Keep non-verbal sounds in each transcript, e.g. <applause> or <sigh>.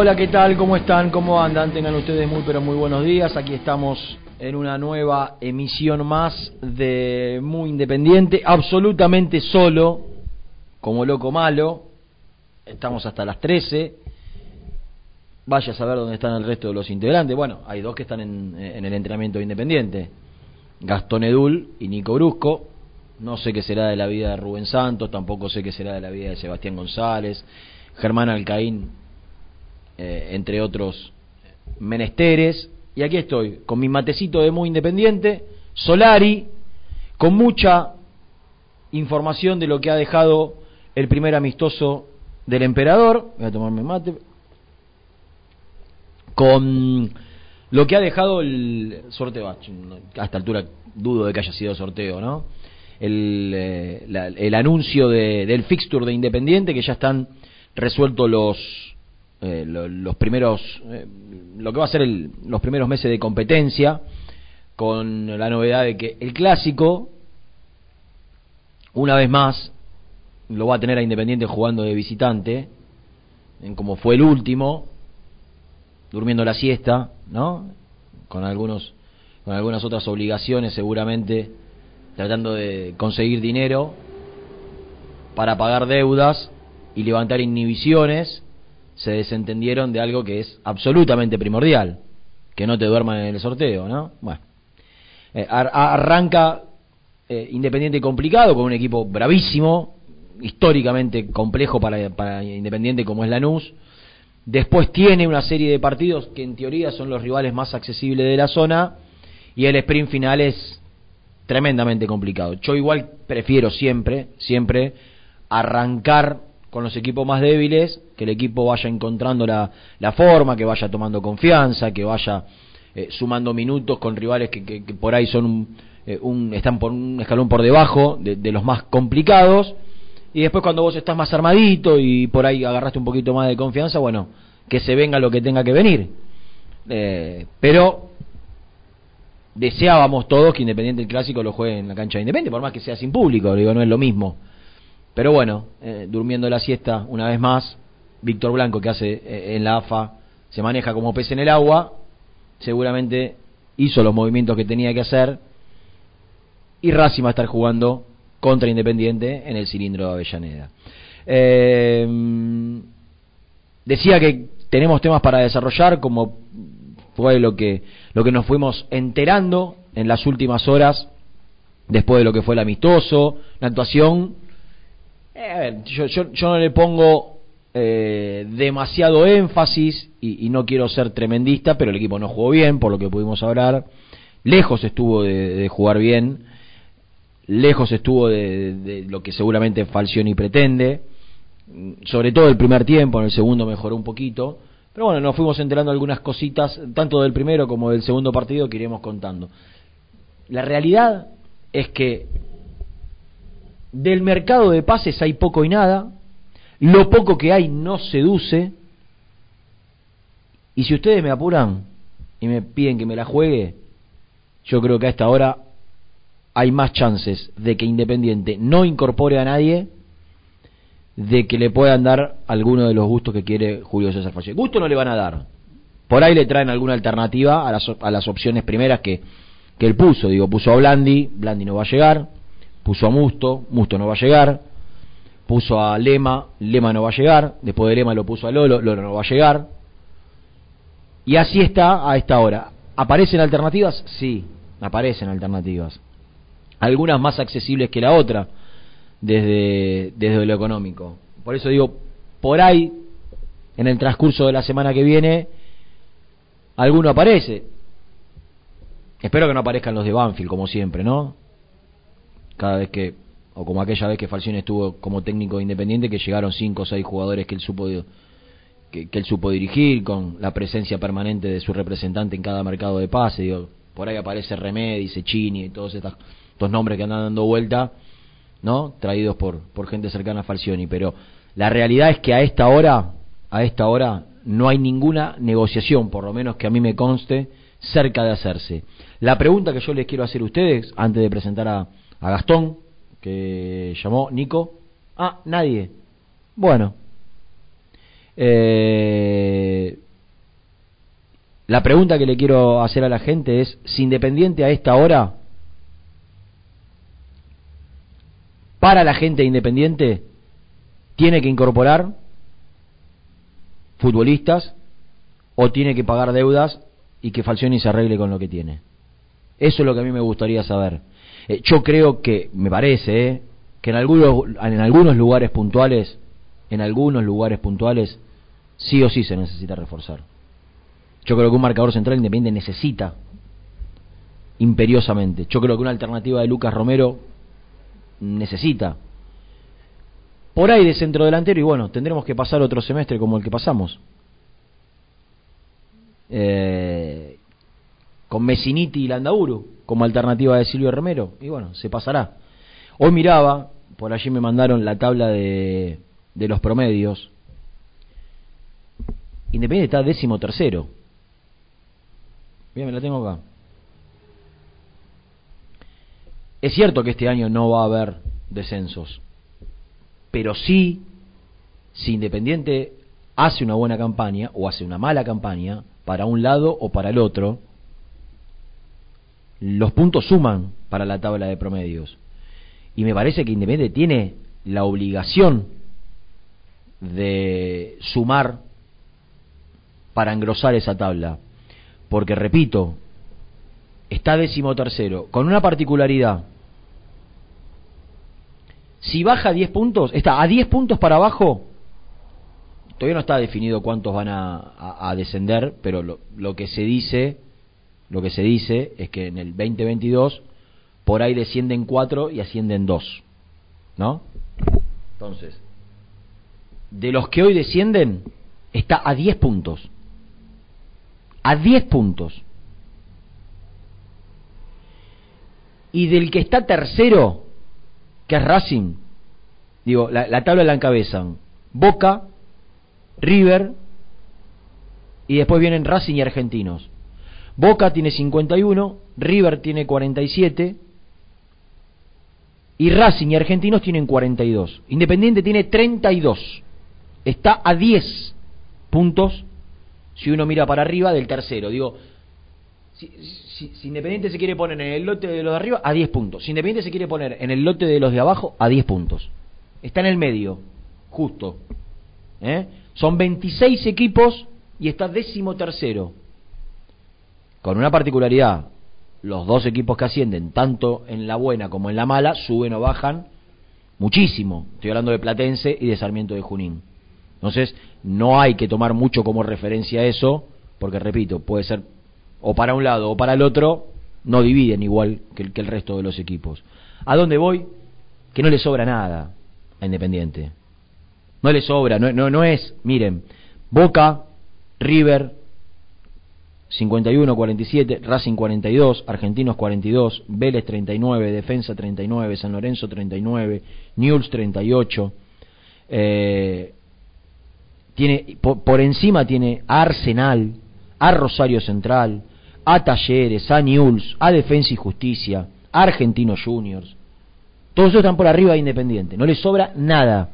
Hola, ¿qué tal? ¿Cómo están? ¿Cómo andan? Tengan ustedes muy, pero muy buenos días. Aquí estamos en una nueva emisión más de Muy Independiente, absolutamente solo, como loco malo. Estamos hasta las 13. Vaya a saber dónde están el resto de los integrantes. Bueno, hay dos que están en, en el entrenamiento independiente. Gastón Edul y Nico Brusco. No sé qué será de la vida de Rubén Santos, tampoco sé qué será de la vida de Sebastián González. Germán Alcaín eh, entre otros menesteres. Y aquí estoy, con mi matecito de muy independiente, Solari, con mucha información de lo que ha dejado el primer amistoso del emperador. Voy a tomarme mate. Con lo que ha dejado el sorteo. A esta altura dudo de que haya sido sorteo, ¿no? El, eh, el anuncio de, del fixture de Independiente, que ya están resueltos los eh, los primeros, eh, lo que va a ser los primeros meses de competencia, con la novedad de que el clásico, una vez más, lo va a tener a Independiente jugando de visitante, en como fue el último, durmiendo la siesta, ¿no? Con algunos, con algunas otras obligaciones seguramente, tratando de conseguir dinero para pagar deudas y levantar inhibiciones se desentendieron de algo que es absolutamente primordial, que no te duerman en el sorteo, ¿no? Bueno, eh, arranca eh, Independiente complicado, con un equipo bravísimo, históricamente complejo para, para Independiente como es Lanús. Después tiene una serie de partidos que en teoría son los rivales más accesibles de la zona y el sprint final es tremendamente complicado. Yo igual prefiero siempre, siempre arrancar con los equipos más débiles, que el equipo vaya encontrando la, la forma, que vaya tomando confianza, que vaya eh, sumando minutos con rivales que, que, por ahí son eh, un, están por un escalón por debajo de, de, los más complicados. Y después cuando vos estás más armadito y por ahí agarraste un poquito más de confianza, bueno, que se venga lo que tenga que venir. Eh, pero deseábamos todos que Independiente el Clásico lo juegue en la cancha de Independiente, por más que sea sin público, digo, no es lo mismo. Pero bueno, eh, durmiendo la siesta una vez más, Víctor Blanco, que hace eh, en la AFA, se maneja como pez en el agua, seguramente hizo los movimientos que tenía que hacer y Racing va a estar jugando contra Independiente en el cilindro de Avellaneda. Eh, decía que tenemos temas para desarrollar, como fue lo que, lo que nos fuimos enterando en las últimas horas, después de lo que fue el amistoso, la actuación eh, a ver, yo, no le pongo eh, demasiado énfasis, y, no quiero ser tremendista, pero el equipo no jugó bien, por lo que pudimos hablar. Lejos estuvo de, jugar bien, lejos estuvo de, lo que seguramente Falcioni pretende, sobre todo el primer tiempo, en el segundo mejoró un poquito. Pero bueno, nos fuimos enterando algunas cositas, tanto del primero como del segundo partido, que iremos contando. La realidad es que del mercado de pases hay poco y nada, lo poco que hay no seduce, y si ustedes me apuran y me piden que me la juegue, yo creo que a esta hora hay más chances de que Independiente no incorpore a nadie de que le puedan dar alguno de los gustos que quiere Julio César Falle. Gusto no le van a dar. Por ahí le traen alguna alternativa a las, a las opciones primeras que, que él puso. Digo, puso a Blandi, Blandi no va a llegar. Puso a Musto, Musto no va a llegar. Puso a Lema, Lema no va a llegar. Después de Lema lo puso a Lolo, Lolo no va a llegar. Y así está a esta hora. ¿Aparecen alternativas? Sí, aparecen alternativas. Algunas más accesibles que la otra desde, desde lo económico. Por eso digo, por ahí, en el transcurso de la semana que viene, alguno aparece. Espero que no aparezcan los de Banfield, como siempre, ¿no? Cada vez que, o como aquella vez que Falcione estuvo como técnico independiente, que llegaron cinco o seis jugadores que él supo que, él supo dirigir, con la presencia permanente de su representante en cada mercado de pase. Digo, por ahí aparece Remedi, Cecchini y todos estos, estos nombres que andan dando vuelta, ¿no? Traídos por, por gente cercana a Falcioni. Pero la realidad es que a esta hora, a esta hora, no hay ninguna negociación, por lo menos que a mí me conste, cerca de hacerse. La pregunta que yo les quiero hacer a ustedes, antes de presentar a, a Gastón, que llamó Nico. Ah, nadie. Bueno. Eh, la pregunta que le quiero hacer a la gente es, si Independiente a esta hora, para la gente Independiente, tiene que incorporar futbolistas o tiene que pagar deudas y que Falcioni se arregle con lo que tiene. Eso es lo que a mí me gustaría saber. Eh, yo creo que, me parece, eh, que en algunos, en algunos lugares puntuales, en algunos lugares puntuales, sí o sí se necesita reforzar. Yo creo que un marcador central independiente necesita imperiosamente. Yo creo que una alternativa de Lucas Romero necesita. Por ahí de centro delantero y bueno, tendremos que pasar otro semestre como el que pasamos. Eh, con Messiniti y Landauru como alternativa de Silvio Romero y bueno, se pasará. Hoy miraba, por allí me mandaron la tabla de, de los promedios. Independiente está décimo tercero. Bien, me la tengo acá. Es cierto que este año no va a haber descensos, pero sí, si Independiente hace una buena campaña o hace una mala campaña, para un lado o para el otro, los puntos suman para la tabla de promedios. Y me parece que Independiente tiene la obligación de sumar para engrosar esa tabla. Porque, repito, está décimo tercero, con una particularidad. Si baja 10 puntos, está a 10 puntos para abajo, todavía no está definido cuántos van a, descender, pero lo, lo que se dice lo que se dice es que en el 2022 por ahí descienden 4 y ascienden 2. ¿No? Entonces, de los que hoy descienden, está a 10 puntos. A 10 puntos. Y del que está tercero, que es Racing, digo, la, la tabla la encabezan Boca, River, y después vienen Racing y Argentinos. Boca tiene 51, River tiene 47 y Racing y Argentinos tienen 42. Independiente tiene 32. Está a 10 puntos si uno mira para arriba del tercero. Digo, si, Independiente se quiere poner en el lote de los de arriba, a 10 puntos. Si Independiente se quiere poner en el lote de los de abajo, a 10 puntos. Está en el medio, justo. ¿Eh? Son 26 equipos y está décimo tercero con una particularidad, los dos equipos que ascienden, tanto en la buena como en la mala, suben o bajan muchísimo. Estoy hablando de Platense y de Sarmiento de Junín. Entonces, no hay que tomar mucho como referencia eso, porque repito, puede ser o para un lado o para el otro, no dividen igual que el, que el resto de los equipos. ¿A dónde voy? Que no le sobra nada a Independiente. No le sobra, no, no, no es, miren, Boca, River, 51-47, Racing 42, Argentinos 42, Vélez 39, Defensa 39, San Lorenzo 39, Newell's 38. Eh, tiene, por, encima tiene a Arsenal, a Rosario Central, a Talleres, a Newell's, a Defensa y Justicia, a Argentinos Juniors. Todos esos están por arriba de Independiente, no les sobra nada.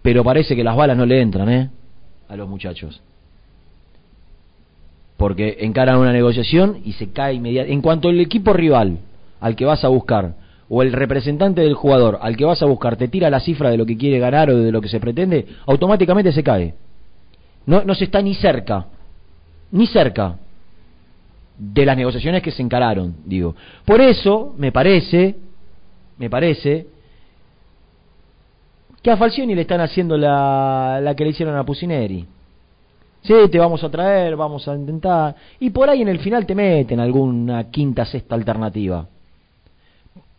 Pero parece que las balas no le entran, ¿eh? A los muchachos porque encaran una negociación y se cae inmediatamente. En cuanto el equipo rival al que vas a buscar, o el representante del jugador al que vas a buscar, te tira la cifra de lo que quiere ganar o de lo que se pretende, automáticamente se cae. No, no se está ni cerca, ni cerca de las negociaciones que se encararon, digo. Por eso, me parece, me parece, que a Falcioni le están haciendo la, la que le hicieron a Pusineri sí, te vamos a traer, vamos a intentar, y por ahí en el final te meten alguna quinta, sexta alternativa.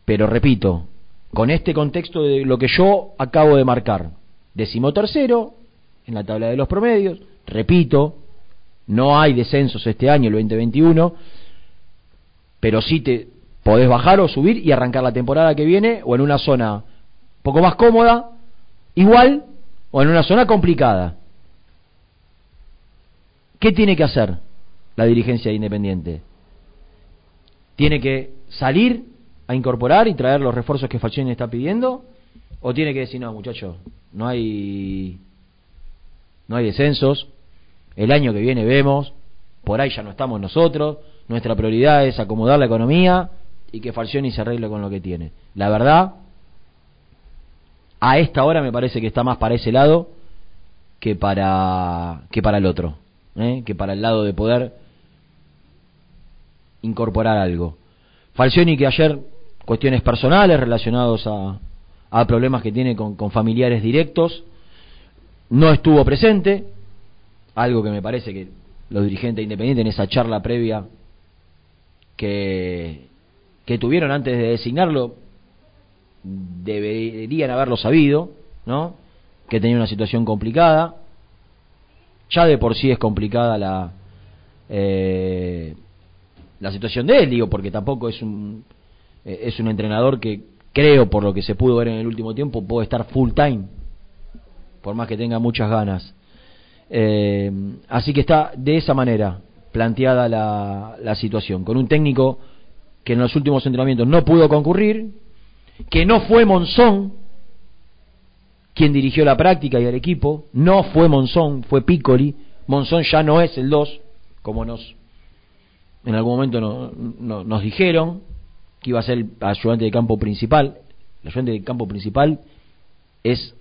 Pero repito, con este contexto de lo que yo acabo de marcar, decimotercero en la tabla de los promedios, repito, no hay descensos este año, el 2021, pero sí te podés bajar o subir y arrancar la temporada que viene o en una zona poco más cómoda, igual, o en una zona complicada. ¿Qué tiene que hacer la dirigencia de Independiente? ¿Tiene que salir a incorporar y traer los refuerzos que Falcioni está pidiendo? ¿O tiene que decir, no, muchachos, no hay, no hay descensos, el año que viene vemos, por ahí ya no estamos nosotros, nuestra prioridad es acomodar la economía y que Falcioni se arregle con lo que tiene. La verdad, a esta hora me parece que está más para ese lado que para, que para el otro. ¿Eh? que para el lado de poder incorporar algo. Falcioni que ayer cuestiones personales relacionados a, a problemas que tiene con, con, familiares directos, no estuvo presente, algo que me parece que los dirigentes independientes en esa charla previa que, que tuvieron antes de designarlo deberían haberlo sabido, ¿no? Que tenía una situación complicada, ya de por sí es complicada la eh, la situación de él, digo, porque tampoco es un eh, es un entrenador que creo por lo que se pudo ver en el último tiempo puede estar full time, por más que tenga muchas ganas. Eh, así que está de esa manera planteada la, la situación, con un técnico que en los últimos entrenamientos no pudo concurrir, que no fue Monzón, quien dirigió la práctica y el equipo. No fue Monzón, fue Piccoli. Monzón ya no es el 2, como nos en algún momento no, nos dijeron que iba a ser el ayudante de campo principal. El ayudante de campo principal es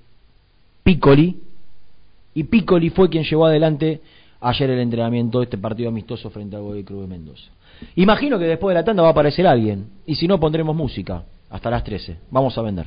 Piccoli y Piccoli fue quien llevó adelante ayer el entrenamiento de este partido amistoso frente al Godoy Cruz de Mendoza. Imagino que después de la tanda va a aparecer alguien y si no pondremos música hasta las 13. Vamos a vender.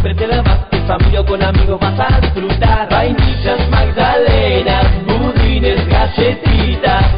Siempre te da más. En familia o con amigos vas a disfrutar. Vainillas, magdalenas, budines, galletitas.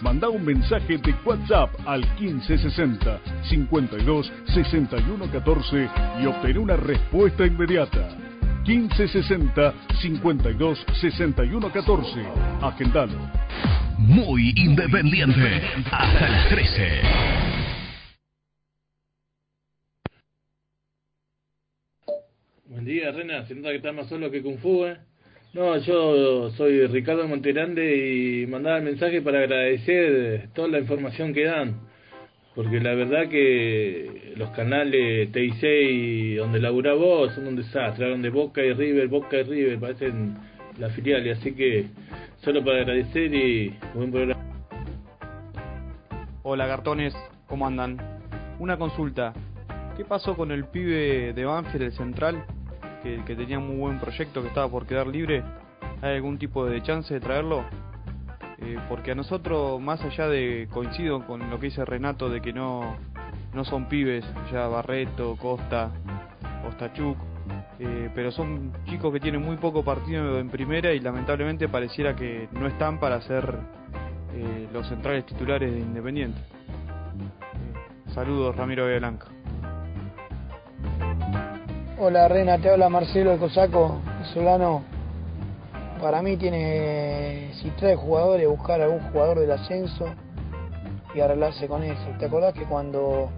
Manda un mensaje de WhatsApp al 1560 52 61 14 y obtén una respuesta inmediata. 1560 52 61 14. Agendalo. Muy independiente. Hasta las 13. Buen día, Rena. Se nota que estás más solo que Kung Fu, ¿eh? No, yo soy Ricardo Monterande y mandaba el mensaje para agradecer toda la información que dan. Porque la verdad que los canales TIC y donde labura vos son un desastre. De Boca y River, Boca y River, parecen la filial. Y así que solo para agradecer y buen programa. Hola cartones, ¿cómo andan? Una consulta. ¿Qué pasó con el pibe de Banfield, el central? Que, que tenía muy buen proyecto, que estaba por quedar libre. ¿Hay algún tipo de chance de traerlo? Eh, porque a nosotros, más allá de coincido con lo que dice Renato de que no, no son pibes, ya Barreto, Costa, Ostachuk, eh, pero son chicos que tienen muy poco partido en primera y lamentablemente pareciera que no están para ser eh, los centrales titulares de Independiente. Eh, saludos, Ramiro Blanca. Hola Rena, te habla Marcelo el Cosaco, Solano. Para mí tiene, si trae jugadores, buscar algún jugador del ascenso y arreglarse con eso. ¿Te acordás que cuando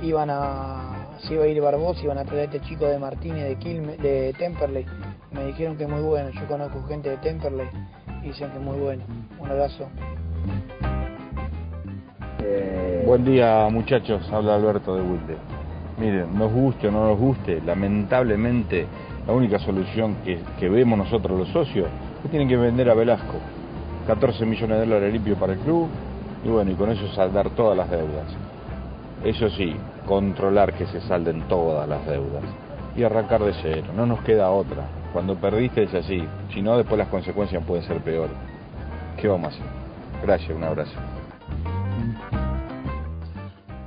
iban a, se iba a ir Barbosa, iban a traer a este chico de Martínez de Quilme, de Temperley? Me dijeron que es muy bueno, yo conozco gente de Temperley y dicen que es muy bueno. Un abrazo. Buen día muchachos, habla Alberto de Wilde. Miren, nos guste o no nos guste, lamentablemente la única solución que, vemos nosotros los socios es que tienen que vender a Velasco. 14 millones de dólares limpios para el club y bueno, y con eso saldar todas las deudas. Eso sí, controlar que se salden todas las deudas y arrancar de cero, no nos queda otra. Cuando perdiste es así, si no después las consecuencias pueden ser peores. ¿Qué vamos a hacer? Gracias, un abrazo.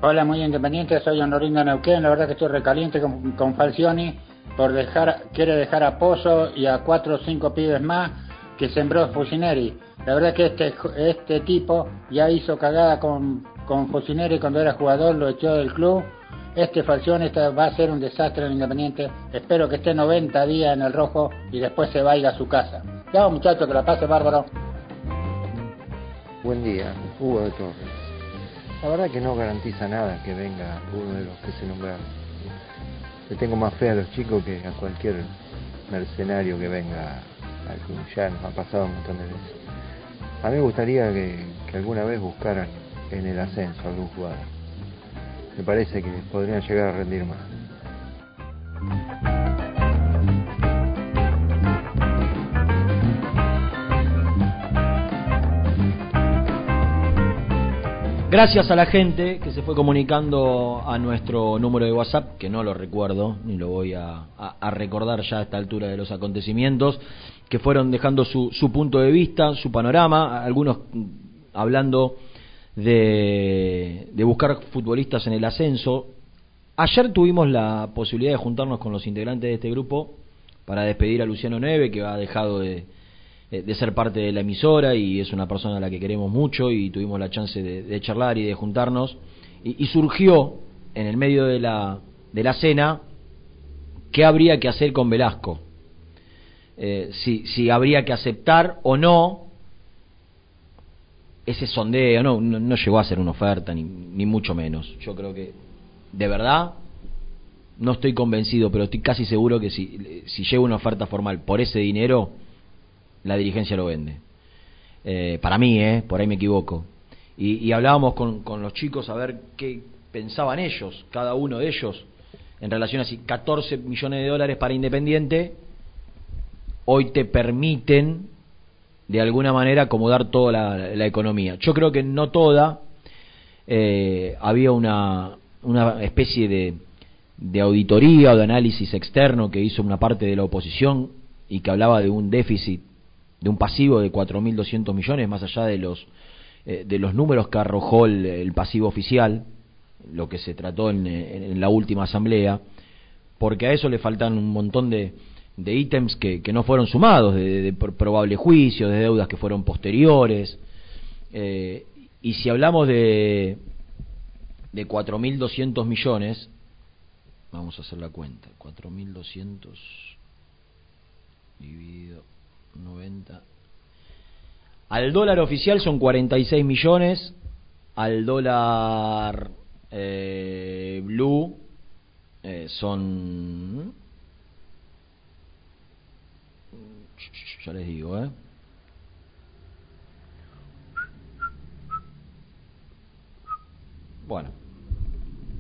Hola, muy independiente, soy Honorino Neuquén. La verdad que estoy recaliente con, con Falcioni por dejar, quiere dejar a Pozo y a cuatro o cinco pibes más que sembró Fusineri. La verdad que este, este tipo ya hizo cagada con, con Fusineri cuando era jugador, lo echó del club. Este Falcioni este va a ser un desastre en Independiente. Espero que esté 90 días en el rojo y después se vaya a su casa. Chao muchachos, que la pase bárbaro. Buen día, Hugo de Torres. La verdad que no garantiza nada que venga uno de los que se nombraron. Le tengo más fe a los chicos que a cualquier mercenario que venga al club. Ha pasado un montón de veces. A mí me gustaría que, que alguna vez buscaran en el ascenso algún jugador. Me parece que podrían llegar a rendir más. Gracias a la gente que se fue comunicando a nuestro número de WhatsApp, que no lo recuerdo, ni lo voy a, recordar ya a esta altura de los acontecimientos, que fueron dejando su, su punto de vista, su panorama, algunos hablando de, de buscar futbolistas en el ascenso. Ayer tuvimos la posibilidad de juntarnos con los integrantes de este grupo para despedir a Luciano Neve, que ha dejado de, de ser parte de la emisora y es una persona a la que queremos mucho y tuvimos la chance de, charlar y de juntarnos. Y, y surgió en el medio de la, de la cena qué habría que hacer con Velasco Eh, si, si habría que aceptar o no ese sondeo no, no, no llegó a ser una oferta ni, ni mucho menos. Yo creo que de verdad no estoy convencido pero estoy casi seguro que si, si llega una oferta formal por ese dinero la dirigencia lo vende. Eh, para mí, ¿eh? por ahí me equivoco. Y, y hablábamos con, los chicos a ver qué pensaban ellos, cada uno de ellos, en relación a si 14 millones de dólares para Independiente hoy te permiten de alguna manera acomodar toda la, la economía. Yo creo que no toda, eh, había una, una especie de, de auditoría o de análisis externo que hizo una parte de la oposición y que hablaba de un déficit de un pasivo de 4.200 millones, más allá de los, eh, de los números que arrojó el, pasivo oficial, lo que se trató en, en, la última asamblea, porque a eso le faltan un montón de, de ítems que, que no fueron sumados, de, de pro- probable juicio, de deudas que fueron posteriores. Eh, y si hablamos de, de 4.200 millones, vamos a hacer la cuenta, 4.200 dividido 90. Al dólar oficial son 46 millones, al dólar eh, blue eh, son... Ya les digo, ¿eh? Bueno,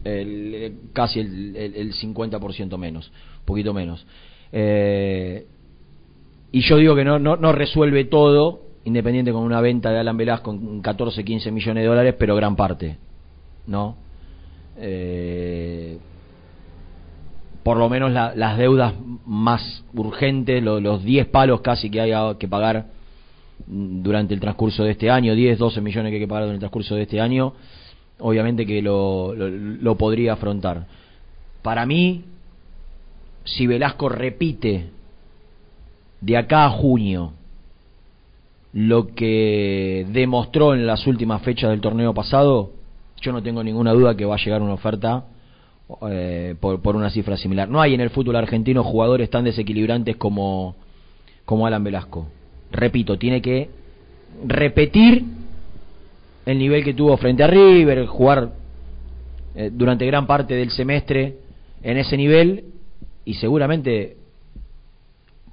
el, el- casi el, el, el 50% menos, un poquito menos. Eh, y yo digo que no, no, no resuelve todo, Independiente con una venta de Alan Velasco con 14, 15 millones de dólares, pero gran parte, ¿no? Eh, por lo menos la- las deudas más urgentes, lo- los 10 palos casi que hay que pagar durante el transcurso de este año, 10, 12 millones que hay que pagar durante el transcurso de este año, obviamente que lo, lo, lo podría afrontar. Para mí, si Velasco repite de acá a junio lo que demostró en las últimas fechas del torneo pasado, yo no tengo ninguna duda que va a llegar una oferta eh, por, una cifra similar. No hay en el fútbol argentino jugadores tan desequilibrantes como, como Alan Velasco. Repito, tiene que repetir el nivel que tuvo frente a River, jugar eh, durante gran parte del semestre en ese nivel y seguramente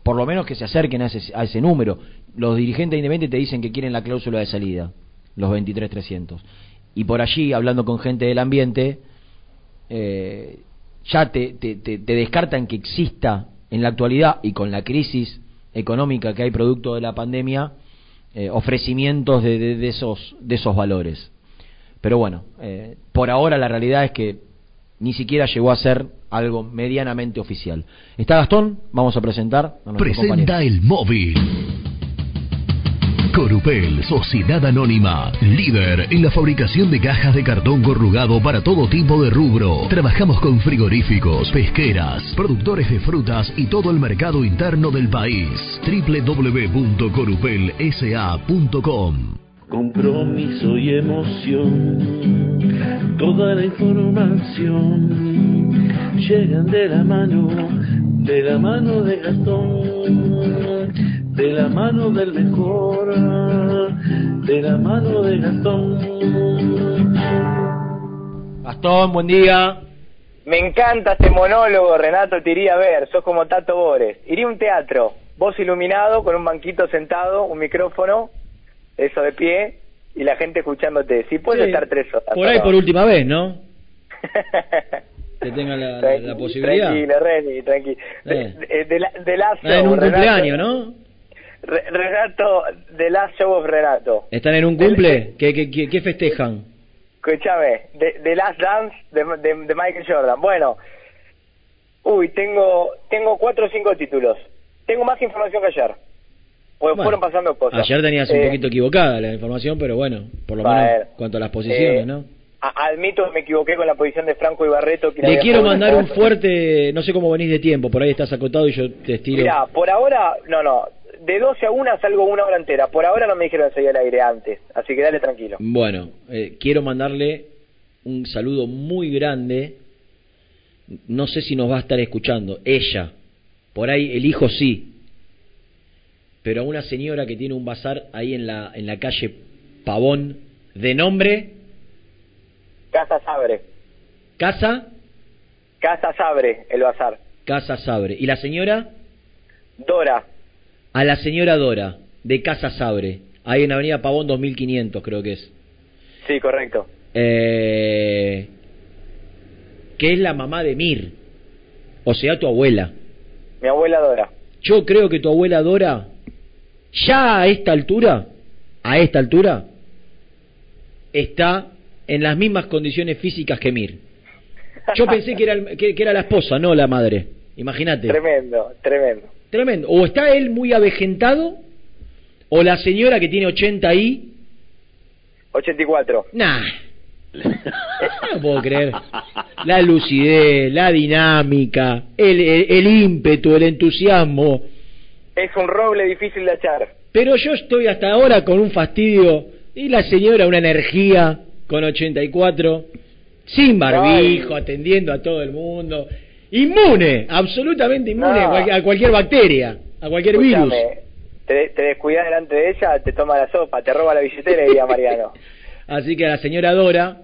por lo menos que se acerquen a ese, a ese número. Los dirigentes independientes te dicen que quieren la cláusula de salida, los 23.300. Y por allí, hablando con gente del ambiente, eh, ya te, te, descartan que exista en la actualidad y con la crisis económica que hay producto de la pandemia, eh, ofrecimientos de, de, de esos, de esos valores. Pero bueno, eh, por ahora la realidad es que ni siquiera llegó a ser algo medianamente oficial. ¿Está Gastón? Vamos a presentar a nuestro compañero. Presenta el móvil. Corupel, Sociedad Anónima, líder en la fabricación de cajas de cartón corrugado para todo tipo de rubro. Trabajamos con frigoríficos, pesqueras, productores de frutas y todo el mercado interno del país. www.corupelsa.com compromiso y emoción. Toda la información llegan de la mano, de la mano de Gastón, de la mano del mejor, de la mano de Gastón. Gastón, buen día. Me encanta este monólogo, Renato, te iría a ver, sos como Tato Bores. Iría a un teatro, vos iluminado, con un banquito sentado, un micrófono, eso de pie, y la gente escuchándote. Si puedes Sí, estar tres horas. Por ahí ¿no? por última vez, ¿no? <laughs> que tengan la, la- la posibilidad. Tranquilo, Reni, tranquilo. De, Eh. de, de de Ah, en un Renato. cumpleaños, ¿no? Re- Renato, The Last Show of Renato. ¿Están en un cumple? ¿Qué, qué, qué, qué festejan? Escúchame, The, The Last Dance de, de, de Michael Jordan. Bueno, uy, tengo tengo cuatro o cinco títulos. Tengo más información que ayer. Bueno, fueron pasando cosas. Ayer tenías un Eh, poquito equivocada la información, pero bueno, por lo menos cuanto a las posiciones, Eh, ¿no? admito que me equivoqué con la posición de Franco Ibarreto. que Le quiero mandar en un fuerte, no sé cómo venís de tiempo, por ahí estás acotado y yo te estiro. Mira, por ahora, no, no. De 12 a 1 salgo una hora entera. Por ahora no me dijeron seguir al aire antes. Así que dale tranquilo. Bueno, eh, quiero mandarle un saludo muy grande. No sé si nos va a estar escuchando. Ella. Por ahí el hijo sí. Pero a una señora que tiene un bazar ahí en la, en la calle Pavón, de nombre Casa Sabre. Casa, Casa Sabre, el bazar. Casa Sabre. ¿Y la señora? Dora. A la señora Dora, de Casa Sabre. Ahí en Avenida Pavón 2500 creo que es. Sí, correcto. Eh, que es la mamá de Mir. O sea, tu abuela. Mi abuela Dora. Yo creo que tu abuela Dora, ya a esta altura, a esta altura, está en las mismas condiciones físicas que Mir. Yo pensé que era, el- que, que era la esposa, no la madre. Imagínate. Tremendo, tremendo. Tremendo. O está él muy avejentado, o la señora que tiene 80 y... 84. Nah, No puedo creer. La lucidez, la dinámica, el, el, el ímpetu, el entusiasmo. Es un roble difícil de echar. Pero yo estoy hasta ahora con un fastidio y la señora una energía con 84, sin barbijo, atendiendo a todo el mundo, inmune, absolutamente inmune a, cualquier, a cualquier bacteria, a cualquier virus. Te, te descuidas delante de ella, te toma la sopa, te roba la billetera, diría Mariano. <laughs> Así que a la señora Dora,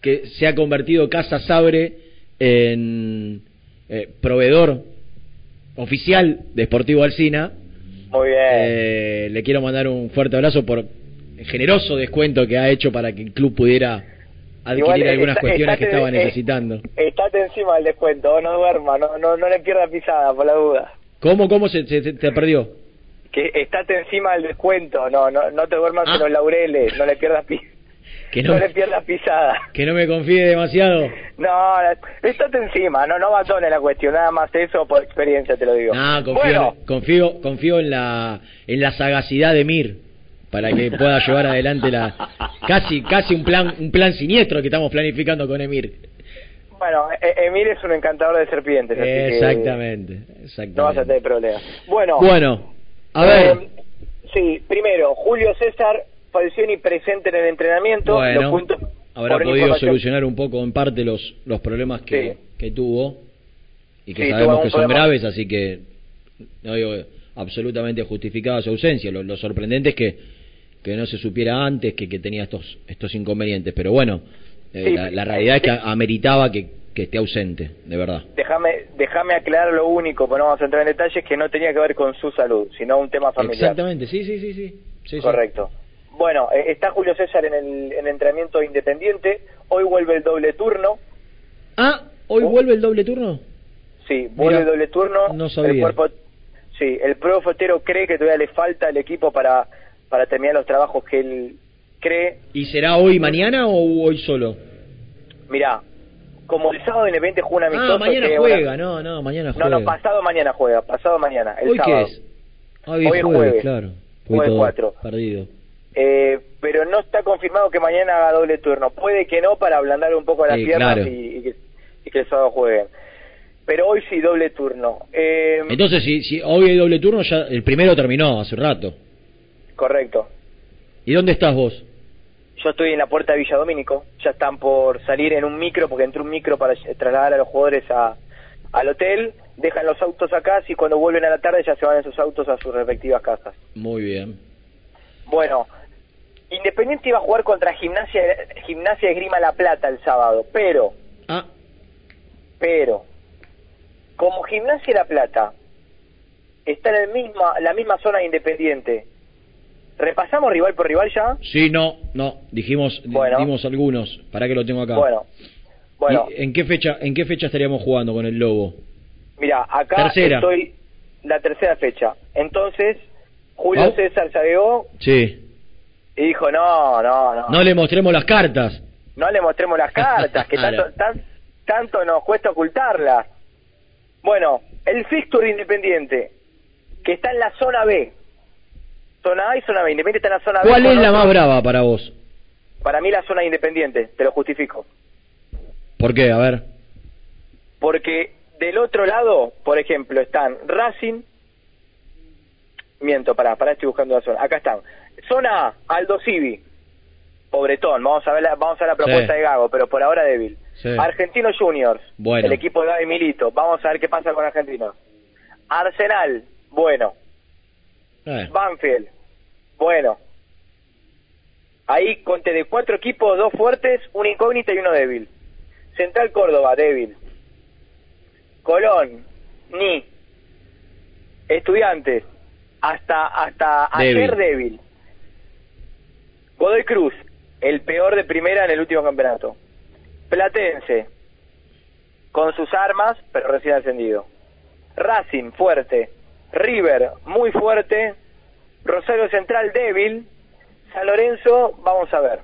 que se ha convertido Casa Sabre en eh, proveedor oficial de Sportivo Alcina, Muy bien. eh, le quiero mandar un fuerte abrazo por el generoso descuento que ha hecho para que el club pudiera adquirir Igual, algunas está- cuestiones que estaba eh, necesitando. Estate encima del descuento, no duerma, no, no, no le pierdas pisada por la duda. ¿Cómo, cómo se, se- se- te perdió? Que estate encima del descuento, no, no, no te duermas en los laureles, no le pierdas pi- Ah. Que no, no, le pierdas pisada. que no me confíe demasiado. No, estate encima, no, no abandones la cuestión, nada más eso por experiencia te lo digo. No, confío, bueno, confío, confío en la en la sagacidad de Mir para que pueda <laughs> llevar adelante la casi casi un plan un plan siniestro que estamos planificando con Emir. bueno, E- Emir es un encantador de serpientes, así que Exactamente, no vas a exactamente. tener problemas. Bueno, Bueno, a ver, eh, sí, primero, Julio César Falcioni presente en el entrenamiento. bueno, puntos habrá podido solucionar un poco en parte los los problemas que, que tuvo y que Sí, sabemos que son problema. graves, así que no digo absolutamente justificada su ausencia. Lo, lo sorprendente es que que no se supiera antes que, que tenía estos estos inconvenientes, pero bueno, eh, Sí, la, la realidad es que ameritaba que, que esté ausente, de verdad. Déjame, déjame aclarar lo único, pues no vamos a entrar en detalles, que no tenía que ver con su salud, sino un tema familiar. Exactamente, sí, sí, sí, sí. sí, sí. Bueno, eh, está Julio César en el, en el entrenamiento independiente. Hoy vuelve el doble turno. Ah, hoy vuelve el doble turno. Sí, vuelve Mira, el doble turno. no sabía. El cuerpo, sí, el pro fotero cree que todavía le falta al equipo para, para terminar los trabajos que él cree. ¿Y será hoy mañana o hoy solo? Mirá, como el sábado Independiente juega un amistoso... Ah, mañana que juega, una- no, no, mañana No, juega. no, pasado mañana juega, pasado mañana, el ¿Hoy qué sábado. es? Hoy es Hoy es jueves, jueves. claro. Jueves todo cuatro. Perdido. Eh, pero no está confirmado que mañana haga doble turno. Puede que no para ablandar un poco las Sí, piernas claro. y, y que, y que el sábado jueguen. Pero hoy sí, doble turno. Eh, Entonces, si, si hoy hay doble turno, ya el primero terminó hace rato. correcto. ¿Y dónde estás vos? Yo estoy en la puerta de Villa Domínico. Ya están por salir en un micro, porque entró un micro para trasladar a los jugadores a, al hotel. Dejan los autos acá, y cuando vuelven a la tarde ya se van esos autos a sus respectivas casas. Muy bien. Bueno, Independiente iba a jugar contra Gimnasia, Gimnasia Esgrima La Plata el sábado, pero... Ah. Pero, como Gimnasia La Plata está en el misma, la misma zona de Independiente, ¿repasamos rival por rival ya? Sí, no, no. Dijimos, di- Bueno. dimos algunos. ¿Para que lo tengo acá? Bueno, bueno, ¿Y ¿En qué fecha, en qué fecha estaríamos jugando con el Lobo? mira, acá Tercera. estoy la tercera fecha. Entonces, Julio. César se agregó Sí. y dijo, no, no, no. No le mostremos las cartas. no le mostremos las cartas, que <laughs> tanto, tan- tanto nos cuesta ocultarlas. Bueno, el fixture Independiente, que está en la zona B. Zona A y zona B. Independiente está en la zona B. ¿Cuál es la otro- más brava para vos? Para mí la zona Independiente, te lo justifico. ¿Por qué? A ver. Porque del otro lado, por ejemplo, están Racing. Miento, pará, pará, estoy buscando la zona. Acá están. Zona A, Aldo Civi. Pobretón, vamos a ver la, vamos a ver la propuesta Sí. de Gago, pero por ahora débil. Sí. Argentinos Juniors, Bueno. el equipo de Gaby Milito. Vamos a ver qué pasa con Argentinos. Arsenal, bueno. Eh, Banfield, bueno. Ahí conté de cuatro equipos, dos fuertes, una incógnita y uno débil. Central Córdoba, débil. Colón, ni. Estudiantes, hasta hasta ayer débil. Godoy Cruz, el peor de primera en el último campeonato. Platense, con sus armas, pero recién ascendido. Racing, fuerte. River, muy fuerte. Rosario Central, débil. San Lorenzo, vamos a ver.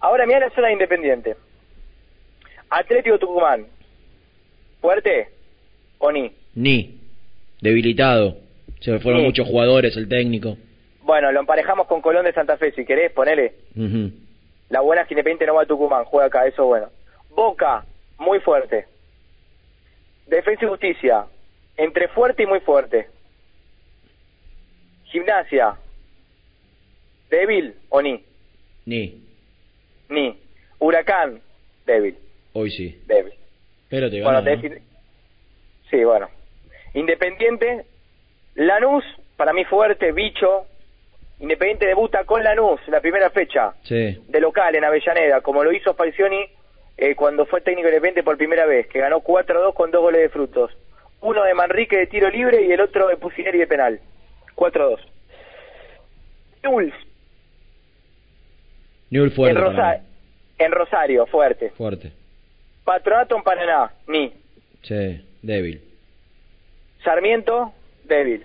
Ahora mira la zona de independiente. Atlético Tucumán, fuerte o ni. Ni. Debilitado. Se fueron muchos jugadores, el técnico. Bueno, lo emparejamos con Colón de Santa Fe, si querés, ponele. La buena es que Independiente no va a Tucumán, juega acá, eso es bueno. Boca, muy fuerte. Defensa y Justicia, entre fuerte y muy fuerte. Gimnasia, débil o ni, Ni, ni. Huracán, débil, hoy sí. débil. Pero te Bueno, ¿no? Sí, bueno. Independiente, Lanús, para mí fuerte, bicho. Independiente debuta con Lanús, la primera fecha, Sí. de local en Avellaneda, como lo hizo Falcioni eh, cuando fue técnico independiente por primera vez, que ganó 4-2 con dos goles de frutos. Uno de Manrique de tiro libre y el otro de Pusineri de penal. 4-2. Newell's, Newell fuerte. Rosa- en Rosario, fuerte. Fuerte. Patronato en Paraná, ni. Sí, débil. Sarmiento, débil.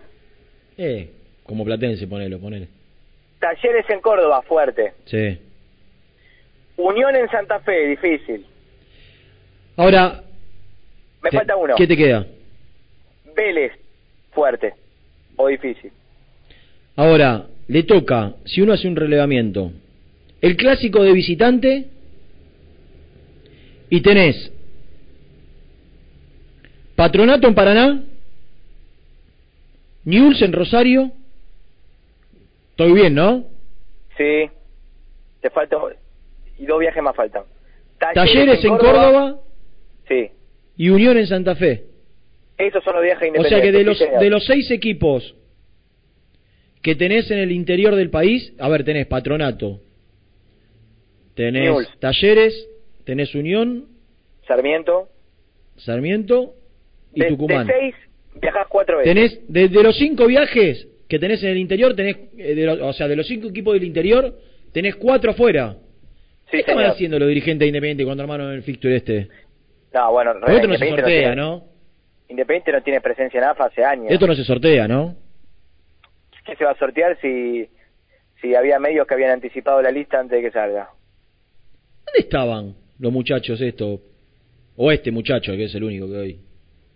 Eh, como platense, ponelo, ponele. Talleres en Córdoba, fuerte. Sí. Unión en Santa Fe, difícil. Ahora, Me te- falta uno. ¿qué te queda? Vélez, fuerte. O difícil. Ahora, le toca, si uno hace un relevamiento, el clásico de visitante y tenés Patronato en Paraná, Newell's en Rosario. Estoy bien, ¿no? Sí. Te falta. Y dos viajes más faltan. Talleres en Córdoba Sí. y Unión en Santa Fe. Esos son los viajes O independientes. sea que de los, de los seis equipos que tenés en el interior del país, a ver, tenés Patronato, tenés. Talleres, tenés Unión, Sarmiento. Sarmiento y de, Tucumán. De seis, viajás cuatro veces. Tenés, de, de los cinco viajes que tenés en el interior, tenés, eh, de lo- o sea, de los cinco equipos del interior, tenés cuatro afuera. Sí, ¿Qué estaban haciendo los dirigentes de Independiente cuando armaron el fixture este? No, bueno, esto no se sortea, tiene- ¿no? Independiente no tiene presencia en AFA hace años. Esto no se sortea, ¿no? ¿Qué se va a sortear si, si había medios que habían anticipado la lista antes de que salga? ¿Dónde estaban los muchachos esto? O este muchacho, que es el único que hoy,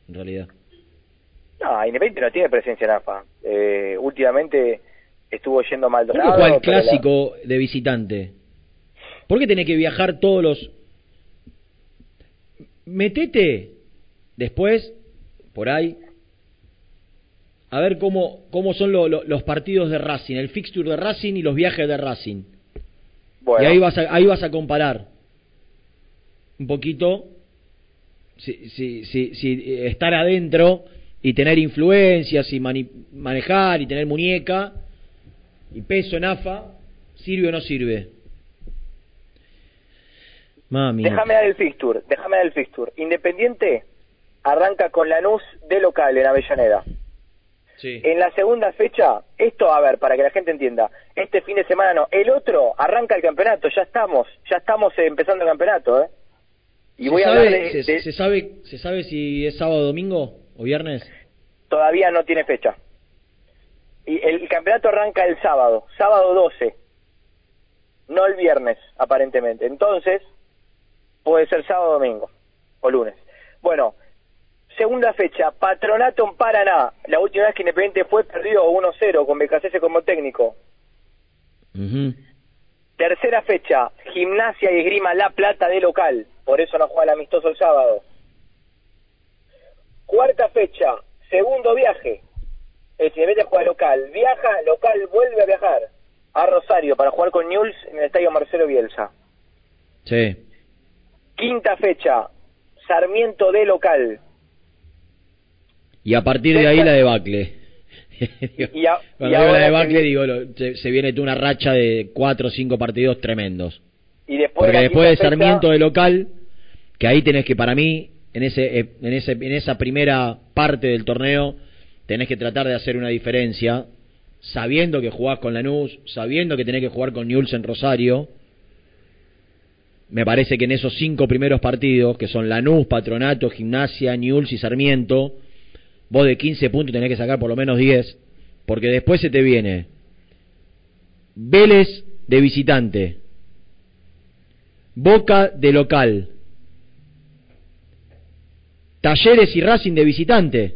en realidad. No, Independiente no tiene presencia en AFA. Eh, últimamente estuvo yendo ¿Por Maldonado. qué juega el pero la- clásico de visitante? ¿Por qué tenés que viajar todos los... Metete después, por ahí, a ver cómo, cómo son lo- lo- los partidos de Racing, el fixture de Racing y los viajes de Racing. Bueno. Y ahí vas, a, ahí vas a comparar un poquito si, si, si, si estar adentro y tener influencias y manejar y tener muñeca y peso en AFA, ¿sirve o no sirve? Mami. Déjame dar el fixture, déjame dar el fixture. Independiente arranca con Lanús de local en Avellaneda. Sí. En la segunda fecha, esto, a ver, para que la gente entienda, este fin de semana no, el otro arranca el campeonato, ya estamos, ya estamos empezando el campeonato, ¿eh? Y ¿Se voy a sabe, hablar de, se, de- se sabe, ¿Se sabe si es sábado, domingo o viernes? todavía no tiene fecha. Y el, campeonato arranca el sábado, sábado 12, no el viernes, aparentemente. Entonces, puede ser sábado, domingo o lunes. Bueno, segunda fecha, Patronato en Paraná. La última vez que Independiente fue perdido 1-0 con BKC como técnico. Tercera fecha, Gimnasia y Esgrima La Plata de local. Por eso no juega el amistoso el sábado. Cuarta fecha, segundo viaje. El Independiente juega local. Viaja, local, vuelve a viajar a Rosario para jugar con Newell's en el estadio Marcelo Bielsa. Sí. Quinta fecha, Sarmiento de local. Y a partir de ahí la debacle. <laughs> Y, a- y Cuando digo la debacle, digo, lo- se, se viene una racha de cuatro o cinco partidos tremendos. y después Porque después de fecha- Sarmiento de local, que ahí tenés que, para mí, en ese, eh, en ese, en esa primera parte del torneo, tenés que tratar de hacer una diferencia, sabiendo que jugás con Lanús, sabiendo que tenés que jugar con Newell's en Rosario. Me parece que en esos cinco primeros partidos, que son Lanús, Patronato, Gimnasia, Newell's y Sarmiento, vos de 15 puntos tenés que sacar por lo menos 10, porque después se te viene Vélez de visitante, Boca de local, Talleres y Racing de visitante,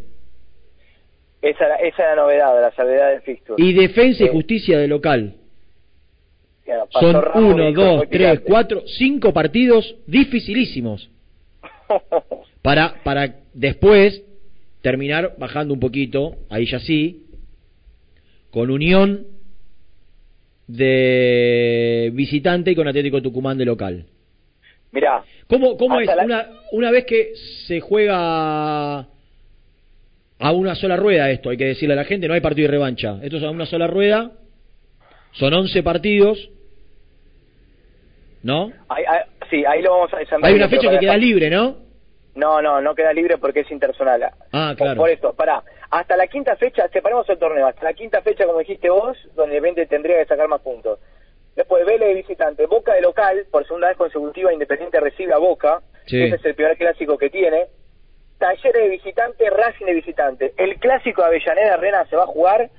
Esa, esa es la novedad, la salvedad del fixture. y Defensa y Eh, Justicia de local. Son Ramos uno, dos, "Muy tres, picante". cuatro, cinco partidos dificilísimos. <laughs> Para, para después terminar bajando un poquito, ahí ya sí, con Unión de visitante y con Atlético Tucumán de local. Mirá, ¿Cómo, cómo es? La- Una, una vez que se juega a una sola rueda esto, hay que decirle a la gente, no hay partido de revancha. Esto es a una sola rueda, son 11 partidos, ¿no? ahí- ahí- sí, ahí lo vamos a desarrollar. Hay una fecha que queda libre, ¿no? No, no, no queda libre porque es interzonal. Ah, Por- claro. Por eso, pará. Hasta la quinta fecha, separamos el torneo. Hasta la quinta fecha, como dijiste vos, donde Vende tendría que sacar más puntos. Después Vélez de visitante, Boca de local, por segunda vez consecutiva, Independiente recibe a Boca. Sí. Ese es el primer clásico que tiene. Talleres de visitante, Racing de visitante. El clásico de Avellaneda Arena se va a jugar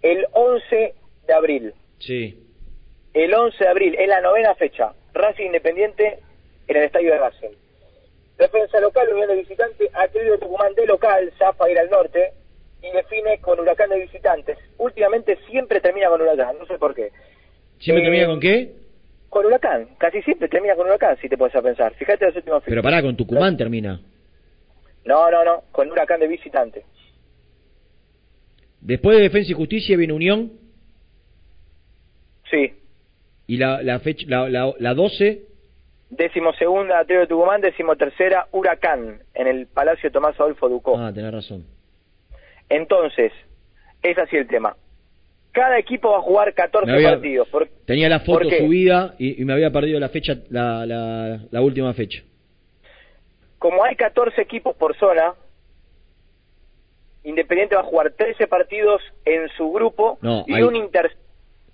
el 11 de abril. Sí. El 11 de abril, es la novena fecha. Racing Independiente en el estadio de Racing. Defensa local, Unión de visitante, Atlético Tucumán de local, Zafa ir al norte y define con Huracán de visitantes. Últimamente siempre termina con Huracán, no sé por qué. ¿Siempre Eh, termina con qué? Con Huracán, casi siempre termina con Huracán, si te puedes a pensar. Fíjate los últimos Pero pará, con Tucumán termina. No, no, no, con Huracán de visitante. Después de Defensa y Justicia viene Unión Sí. y la, la fecha, la, la, la 12, Décimo segunda, Atlético Tucumán, décimo tercera, Huracán, en el Palacio Tomás Adolfo Ducó. ah, tenés razón. Entonces, es así el tema. Cada equipo va a jugar 14 Me había- partidos. Por- Tenía la foto subida y, y me había perdido la fecha, la, la, la última fecha. Como hay 14 equipos por zona, Independiente va a jugar 13 partidos en su grupo No, y, hay- un inter,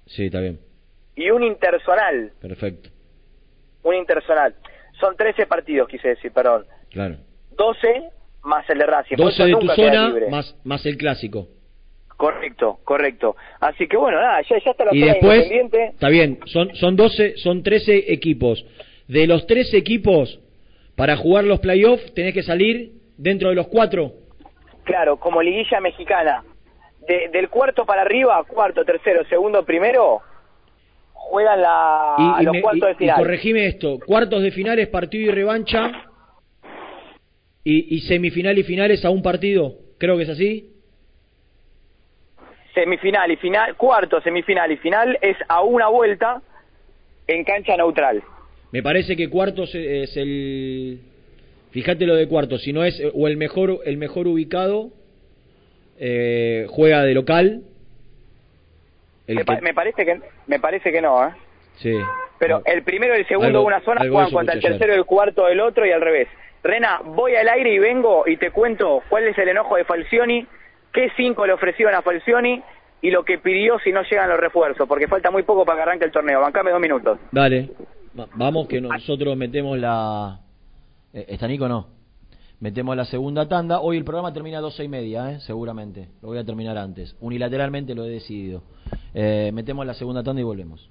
Sí, está bien, y un interzonal. perfecto, Un interzonal. Son 13 partidos, quise decir, perdón. claro. 12 más el de Racing. por 12 eso de tu zona más, más el clásico. Correcto, correcto. Así que bueno, nada, ya, ya está la Y después, Independiente. está bien, son, son 12, son 13 equipos. De los 13 equipos, para jugar los playoffs, tenés que salir dentro de los cuatro. Claro, como liguilla mexicana. De- del cuarto para arriba, cuarto, tercero, segundo, primero, juegan la, Y, y los me- cuartos y- de y final. corregime esto, cuartos de finales, partido y revancha, y, y semifinal y finales a un partido, creo que es así. Semifinal y final, cuarto, semifinal y final es a una vuelta en cancha neutral. Me parece que cuartos es el... Fíjate lo de cuartos, si no es o el mejor el mejor ubicado eh, juega de local. Me, pa- que- me parece que me parece que no, ¿eh? sí. Pero el primero y el segundo Algo- de una zona juegan contra el tercero y el cuarto del otro y al revés. Rena, voy al aire y vengo y te cuento cuál es el enojo de Falcioni, qué cinco le ofrecieron a Falcioni y lo que pidió si no llegan los refuerzos, porque falta muy poco para que arranque el torneo. Bancame dos minutos. Dale, Va- vamos que nosotros metemos la... Eh, ¿Está Nico no? Metemos la segunda tanda. Hoy el programa termina a doce y media, ¿eh? seguramente. Lo voy a terminar antes. Unilateralmente lo he decidido. Eh, metemos la segunda tanda y volvemos.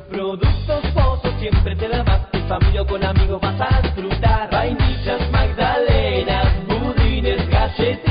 Productos Pozos siempre te da más. En familia o con amigos vas a disfrutar. Vainillas, magdalenas, budines, galletitas.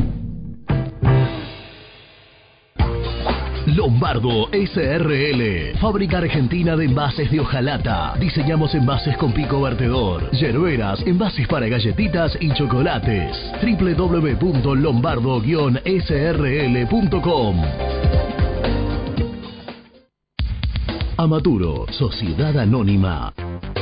Lombardo SRL, fábrica argentina de envases de hojalata. Diseñamos envases con pico vertedor, yerberas, envases para galletitas y chocolates. www.lombardo-srl.com Amaturo, Sociedad Anónima.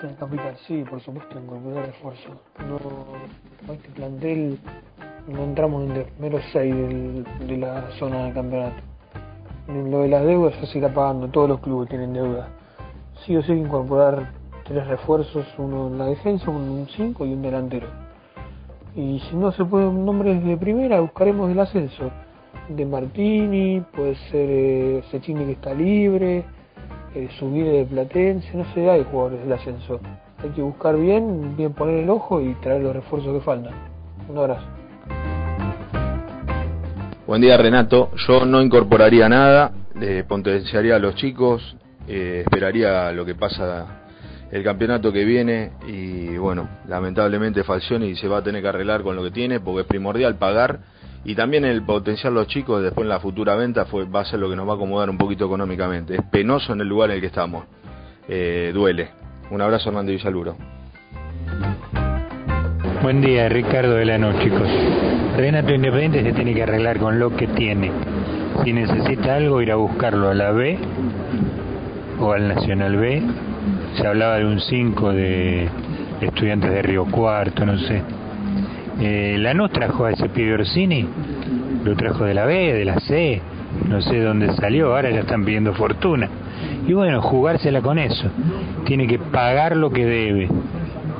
En Capital, sí, por supuesto, incorporar refuerzo. No, este plantel no entramos en el primero 6 del, de la zona de campeonato. Lo de las deudas ya se irá pagando, todos los clubes tienen deuda. Sí o sí incorporar tres refuerzos, uno en la defensa, uno en un 5 y un delantero. Y si no se puede un nombre de primera, buscaremos el ascenso. De Martini, puede ser eh, que está libre, eh, subir de Platense, no sé, hay jugadores del ascenso. Hay que buscar bien, bien poner el ojo y traer los refuerzos que faltan. Un abrazo. Buen día Renato, yo no incorporaría nada, eh, potenciaría a los chicos, eh, esperaría lo que pasa el campeonato que viene y bueno, lamentablemente Falcioni se va a tener que arreglar con lo que tiene porque es primordial pagar y también el potenciar los chicos después en la futura venta fue, va a ser lo que nos va a acomodar un poquito económicamente. Es penoso en el lugar en el que estamos, eh, duele. Un abrazo Hernando Villaluro. Buen día, Ricardo de la noche, chicos. Renato Independiente se tiene que arreglar con lo que tiene. Si necesita algo, ir a buscarlo a la B o al Nacional B. Se hablaba de un 5 de estudiantes de Río Cuarto, no sé. Eh, Lanús trajo a ese pibe Orsini, lo trajo de la B, de la C, no sé dónde salió, ahora ya están pidiendo fortuna. Y bueno, jugársela con eso. Tiene que pagar lo que debe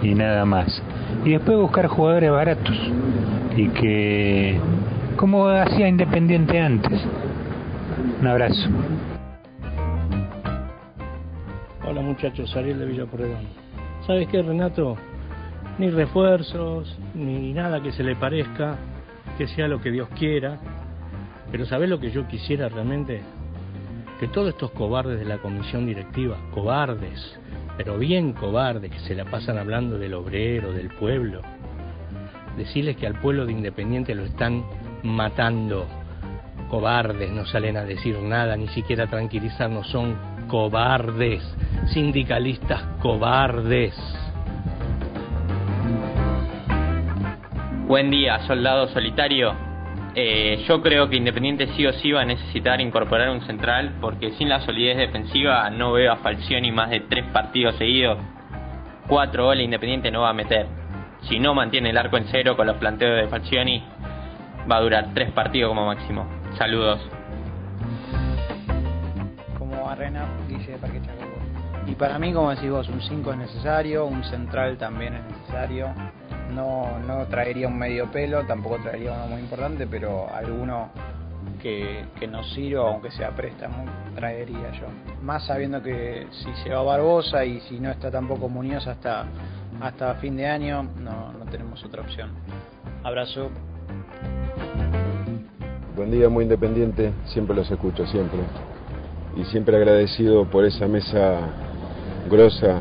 y nada más. Y después buscar jugadores baratos y que, como hacía Independiente antes. Un abrazo. Hola muchachos, Ariel de Villa Porredón. ¿Sabes qué, Renato? Ni refuerzos, ni nada que se le parezca, que sea lo que Dios quiera. Pero ¿sabes lo que yo quisiera realmente? Que todos estos cobardes de la comisión directiva, cobardes, pero bien cobardes, que se la pasan hablando del obrero, del pueblo, decirles que al pueblo de Independiente lo están matando. Cobardes, no salen a decir nada, ni siquiera tranquilizarnos, son cobardes, sindicalistas cobardes. Buen día, soldado solitario. Eh, yo creo que Independiente sí o sí va a necesitar incorporar un central porque sin la solidez defensiva no veo a Falcioni más de tres partidos seguidos. Cuatro goles Independiente no va a meter. Si no mantiene el arco en cero con los planteos de Falcioni, va a durar tres partidos como máximo. Saludos. como Parque Chacabuco. Y para mí, como decís vos, un 5 es necesario, un central también es necesario. No, no traería un medio pelo, tampoco traería uno muy importante, pero alguno que, que nos sirva, aunque sea préstamo, traería yo. Más sabiendo que si se va Barbosa y si no está tampoco Muñoz hasta, hasta fin de año, no, no tenemos otra opción. Abrazo. Buen día, muy independiente, siempre los escucho, siempre. Y siempre agradecido por esa mesa grosa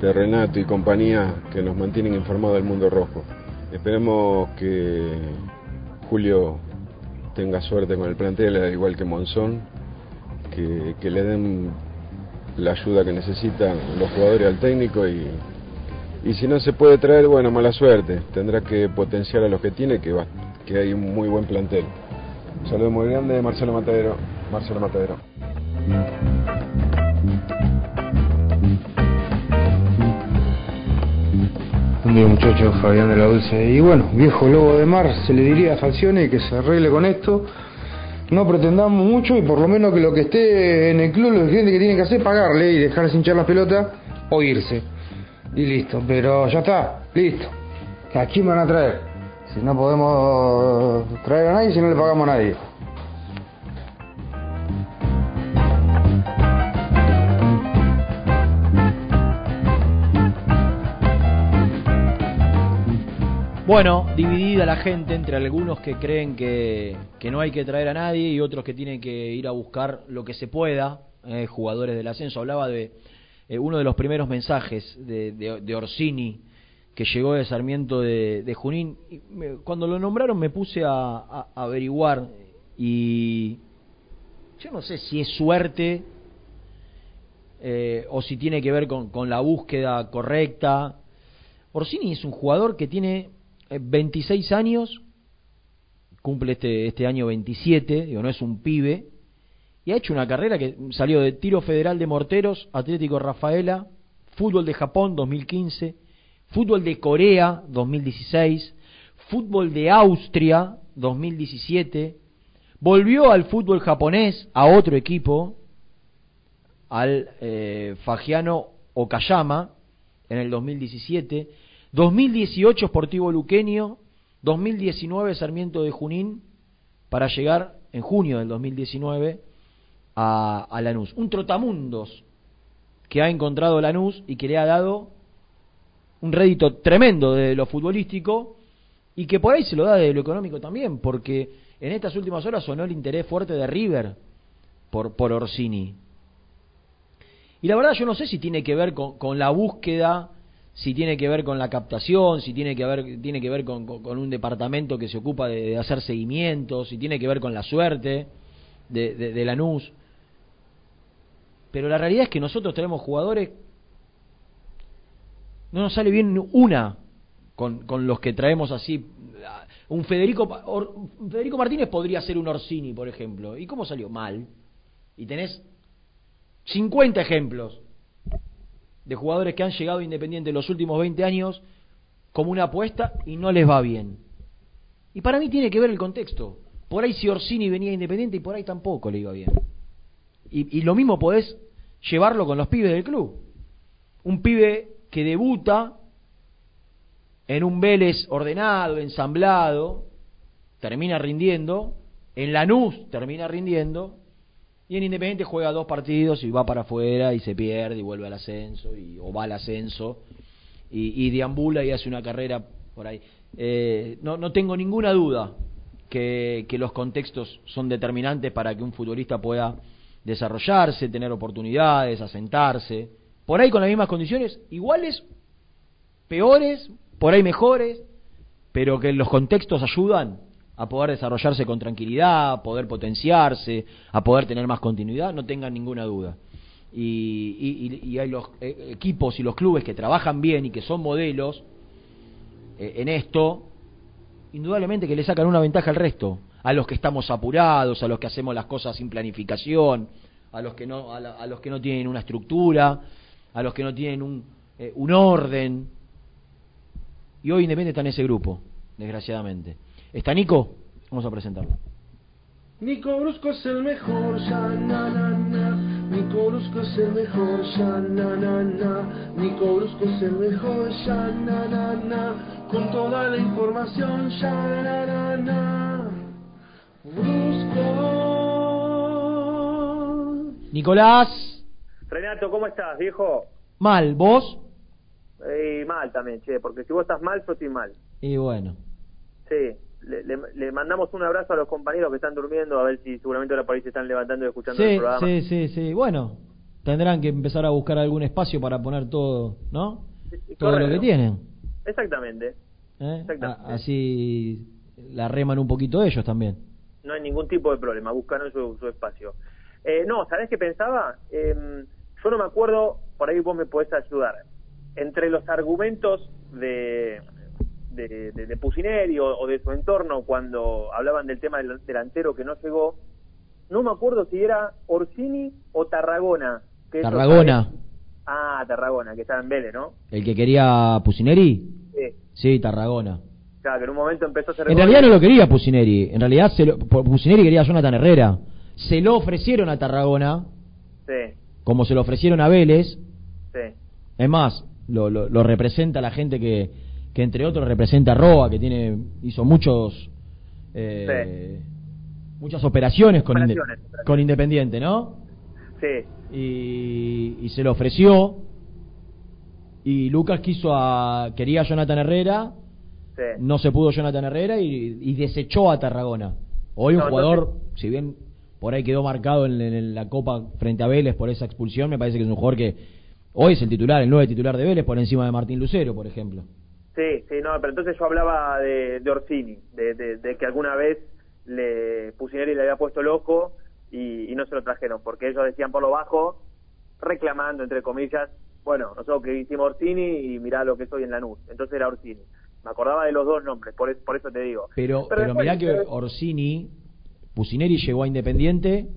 de Renato y compañía que nos mantienen informados del mundo rojo. Esperemos que Julio tenga suerte con el plantel, al igual que Monzón, que, que le den la ayuda que necesitan los jugadores al técnico y, y si no se puede traer, bueno, mala suerte. Tendrá que potenciar a los que tiene, que, va, que hay un muy buen plantel. Un saludo muy grande, Marcelo Matadero. Marcelo Matadero. Buen día muchachos, Fabián de la Dulce. Y bueno, viejo lobo de mar, se le diría a Falcione que se arregle con esto. No pretendamos mucho y por lo menos que lo que esté en el club, lo gente que tiene que hacer es pagarle y dejarse hinchar las pelotas o irse. Y listo, pero ya está, listo. ¿A quién van a traer? Si no podemos traer a nadie, si no le pagamos a nadie. Bueno, dividida la gente entre algunos que creen que, que no hay que traer a nadie y otros que tienen que ir a buscar lo que se pueda, eh, jugadores del ascenso. Hablaba de eh, uno de los primeros mensajes de, de, Orsini que llegó de Sarmiento de, Junín. Y me- cuando lo nombraron me puse a, averiguar y yo no sé si es suerte eh, o si tiene que ver con, con la búsqueda correcta. Orsini es un jugador que tiene 26 años, cumple este, este año 27, digo, no es un pibe, y ha hecho una carrera que salió de Tiro Federal de Morteros, Atlético Rafaela, Fútbol de Japón 2015, Fútbol de Corea 2016, Fútbol de Austria 2017, volvió al fútbol japonés, a otro equipo, al eh, Fagiano Okayama en el 2017, 2018 Sportivo Luqueño, 2019 Sarmiento de Junín, para llegar en junio del 2019 a, a Lanús. Un trotamundos que ha encontrado Lanús y que le ha dado un rédito tremendo de lo futbolístico y que por ahí se lo da de lo económico también, porque en estas últimas horas sonó el interés fuerte de River por, por Orsini. Y la verdad yo no sé si tiene que ver con, con la búsqueda, si tiene que ver con la captación, si tiene que ver, tiene que ver con, un departamento que se ocupa de, hacer seguimientos, si tiene que ver con la suerte de, de, de Lanús. Pero la realidad es que nosotros tenemos jugadores, no nos sale bien una con, con los que traemos así. Un Federico, Or- Federico Martínez podría ser un Orsini, por ejemplo. ¿Y cómo salió? Mal. Y tenés 50 ejemplos de jugadores que han llegado Independiente en los últimos 20 años como una apuesta y no les va bien. Y para mí tiene que ver el contexto. Por ahí si Orsini venía Independiente y por ahí tampoco le iba bien. Y, y lo mismo podés llevarlo con los pibes del club. Un pibe que debuta en un Vélez ordenado, ensamblado, termina rindiendo, en Lanús termina rindiendo, y en Independiente juega dos partidos y va para afuera y se pierde y vuelve al ascenso, y, o va al ascenso, y, deambula y hace una carrera por ahí. Eh, no, no tengo ninguna duda que, que los contextos son determinantes para que un futbolista pueda desarrollarse, tener oportunidades, asentarse, por ahí con las mismas condiciones, iguales, peores, por ahí mejores, pero que los contextos ayudan a poder desarrollarse con tranquilidad, a poder potenciarse, a poder tener más continuidad, no tengan ninguna duda. Y, hay los eh, equipos y los clubes que trabajan bien y que son modelos eh, en esto, indudablemente que le sacan una ventaja al resto, a los que estamos apurados, a los que hacemos las cosas sin planificación, a los que no, a, a los que no tienen una estructura, a los que no tienen un, eh, un orden. Y hoy Independiente está en ese grupo, desgraciadamente. ¿Está Nico? Vamos a presentarlo. Nico Brusco es el mejor, ya na na na. Nico Brusco es el mejor, ya na na na. Nico Brusco es el mejor, ya na na na. Con toda la información, ya na na na. Brusco. Nicolás, Renato, ¿cómo estás, viejo? mal, vos. Eh, mal también, che, porque si vos estás mal, yo estoy mal. Y bueno, Sí, le, le- le mandamos un abrazo a los compañeros que están durmiendo, a ver si seguramente ahora por ahí se están levantando y escuchando el sí, programa. sí, sí, sí. Bueno, tendrán que empezar a buscar algún espacio para poner todo, ¿no? Todo lo que tienen. Exactamente. ¿eh? Exactamente. A- así la reman un poquito ellos también. No hay ningún tipo de problema, buscaron su, su espacio. Eh, no, ¿sabés qué pensaba? Eh, yo no me acuerdo, por ahí vos me podés ayudar. Entre los argumentos de, de, de, de Pusineri o, o de su entorno cuando hablaban del tema del delantero que no llegó, no me acuerdo si era Orsini o Tarragona. que Tarragona, Ah, Tarragona, que estaba en Vélez, ¿no? el que quería Pusineri. Sí. Sí, Tarragona. Claro, que en un momento empezó a hacer En realidad no lo quería Pusineri. En realidad se lo- Pusineri quería a Jonathan Herrera. Se lo ofrecieron a Tarragona, Sí, como se lo ofrecieron a Vélez. sí. Es más, lo, lo, lo representa la gente que, que entre otros representa a Roa, que tiene hizo muchos eh, muchas operaciones con, Operaciones, con Independiente, ¿no? Sí, Y, y se lo ofreció. Y Lucas quiso a quería a Jonathan Herrera, sí. no se pudo Jonathan Herrera y, y desechó a Tarragona. Hoy un No, jugador, si bien por ahí quedó marcado en, en la Copa frente a Vélez por esa expulsión, me parece que es un jugador que hoy es el titular, el nueve titular de Vélez por encima de Martín Lucero, por ejemplo. Sí, sí, no, pero entonces yo hablaba de, de Orsini, de, de- de que alguna vez le Pusineri le había puesto loco y, y no se lo trajeron, porque ellos decían por lo bajo, reclamando, entre comillas, bueno, nosotros que hicimos Orsini y mirá lo que soy en Lanús, entonces era Orsini. Me acordaba de los dos nombres, por, es- por eso te digo. Pero, Pero pero, después, mirá que Orsini, Pusineri llegó a Independiente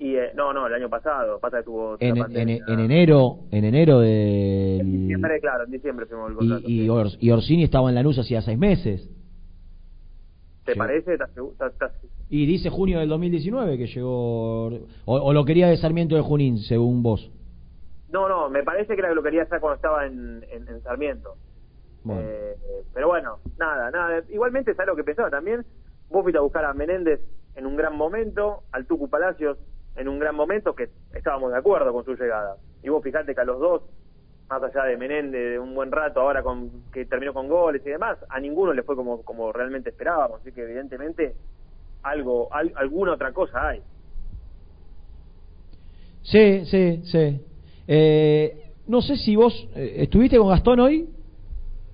Y eh, no, no, el año pasado, pasa que tuvo en, en, en enero, en enero En del diciembre, claro, en diciembre firmó el y, contrato. y, Ors- y Orsini estaba en Lanús hacía seis meses. ¿Te sí. parece? ¿Estás segu- estás- estás- Y dice junio del 2019 que llegó, o, o lo quería de Sarmiento de Junín, según vos. No, no, me parece que era lo que quería hacer cuando estaba en, en, en Sarmiento. Bueno. Eh, pero bueno, nada, nada. Igualmente, ¿sabes lo que pensaba también? Vos fuiste a buscar a Menéndez en un gran momento, al Tucu Palacios en un gran momento, que estábamos de acuerdo con su llegada. Y vos fijate que a los dos, más allá de Menéndez de un buen rato, ahora con que terminó con goles y demás, a ninguno le fue como, como realmente esperábamos. Así que evidentemente algo, al- alguna otra cosa hay. Sí, sí, sí. Eh, no sé si vos eh, estuviste con Gastón hoy.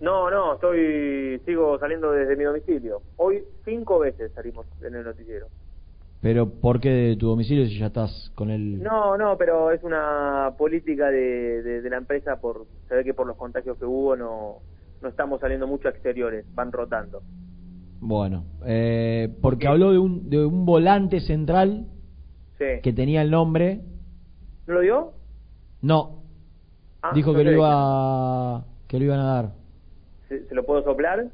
No, no, estoy, sigo saliendo desde mi domicilio. Hoy cinco veces salimos en el noticiero. Pero ¿por qué de tu domicilio si ya estás con él? No, no, pero es una política de, de, de la empresa por, se ve que por los contagios que hubo no, no estamos saliendo mucho a exteriores, van rotando. Bueno, eh, porque habló de un, de un volante central Sí. que tenía el nombre. ¿No lo dio? No. Ah, Dijo no que lo iba que lo iban a dar. ¿Se, se lo puedo soplar?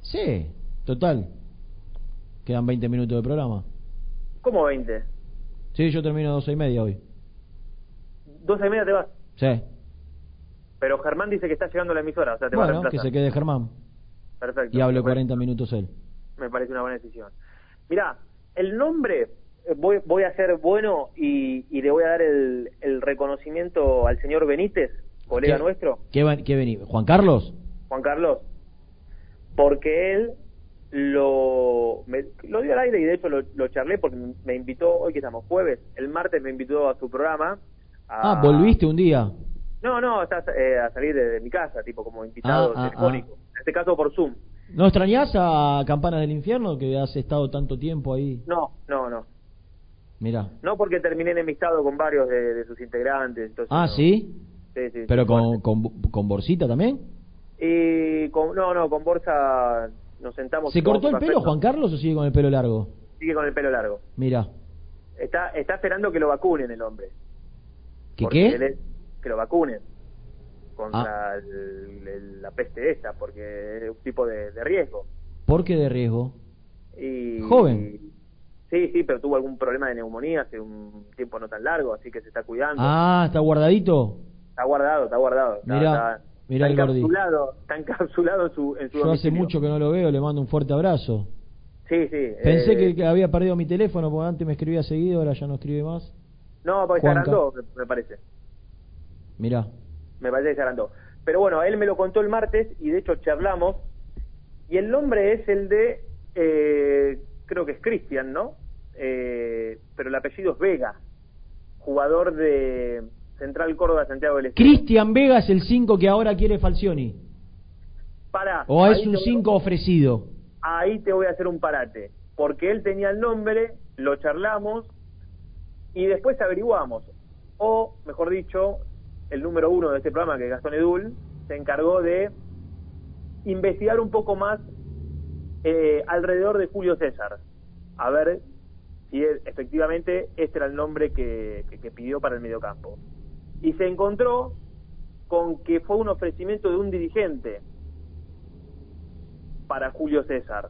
Sí, total. Quedan 20 minutos de programa. ¿Cómo 20? Sí, yo termino a 12 y media hoy. Doce y media te vas. Sí. Pero Germán dice que está llegando a la emisora, o sea, te va a Bueno, que se quede Germán. Perfecto. Y hable parece- 40 minutos él. Me parece una buena decisión. Mirá, el nombre, eh, voy, voy a ser bueno y, y le voy a dar el, el reconocimiento al señor Benítez, colega ¿Qué? nuestro, ¿Qué, qué vení? ¿Juan Carlos? Juan Carlos, porque él lo, me- lo dio al aire y de hecho lo, lo charlé porque me invitó, hoy que estamos jueves, el martes me invitó a su programa. a- Ah, volviste un día. No, no, está eh, a salir de, de mi casa, tipo como invitado Ah, ah, telefónico, en este caso por Zoom. ¿No extrañás a Campanas del Infierno que has estado tanto tiempo ahí? No, no, no. Mira. No porque terminé enemistado con varios de, de sus integrantes. entonces Ah, no. ¿sí? Sí, sí, ¿Pero sí, con, con, con Borsita también? Y con, no, no, con Borja nos sentamos. ¿Se cortó el pelo. Juan Carlos o sigue con el pelo largo? Sigue con el pelo largo. Mira. Está, está esperando que lo vacunen el hombre. ¿Que qué? que lo vacunen contra Ah. el- el- la peste esta, porque es un tipo de, de riesgo. ¿Por qué de riesgo? Y, Joven. Sí, sí, pero tuvo algún problema de neumonía hace un tiempo no tan largo, así que se está cuidando. Ah, ¿está guardadito? Está guardado, está guardado. Está, Mirá, está- mirá está encapsulado, está encapsulado en su, en su Yo hace mucho que no lo veo, le mando un fuerte abrazo. Sí, sí. Pensé eh, que, había perdido mi teléfono porque antes me escribía seguido, ahora ya no escribe más. No, porque se Juanca. agrandó, me- me parece. Mirá. Me parece que se agrandó. Pero bueno, él me lo contó el martes y de hecho charlamos. Y el nombre es el de, eh, creo que es Cristian, ¿no? Eh, pero el apellido es Vega, jugador de Central Córdoba, Santiago del Estero. Cristian Vega es el 5 que ahora quiere Falcioni. Pará, ¿O es un voy- 5 ofrecido? ahí te voy a hacer un parate, porque él tenía el nombre, lo charlamos y después averiguamos. O, mejor dicho, el número uno de este programa, que es Gastón Edul, se encargó de investigar un poco más eh, alrededor de Julio César, a ver si él- efectivamente este era el nombre que, que- que pidió para el mediocampo. Y se encontró con que fue un ofrecimiento de un dirigente para Julio César.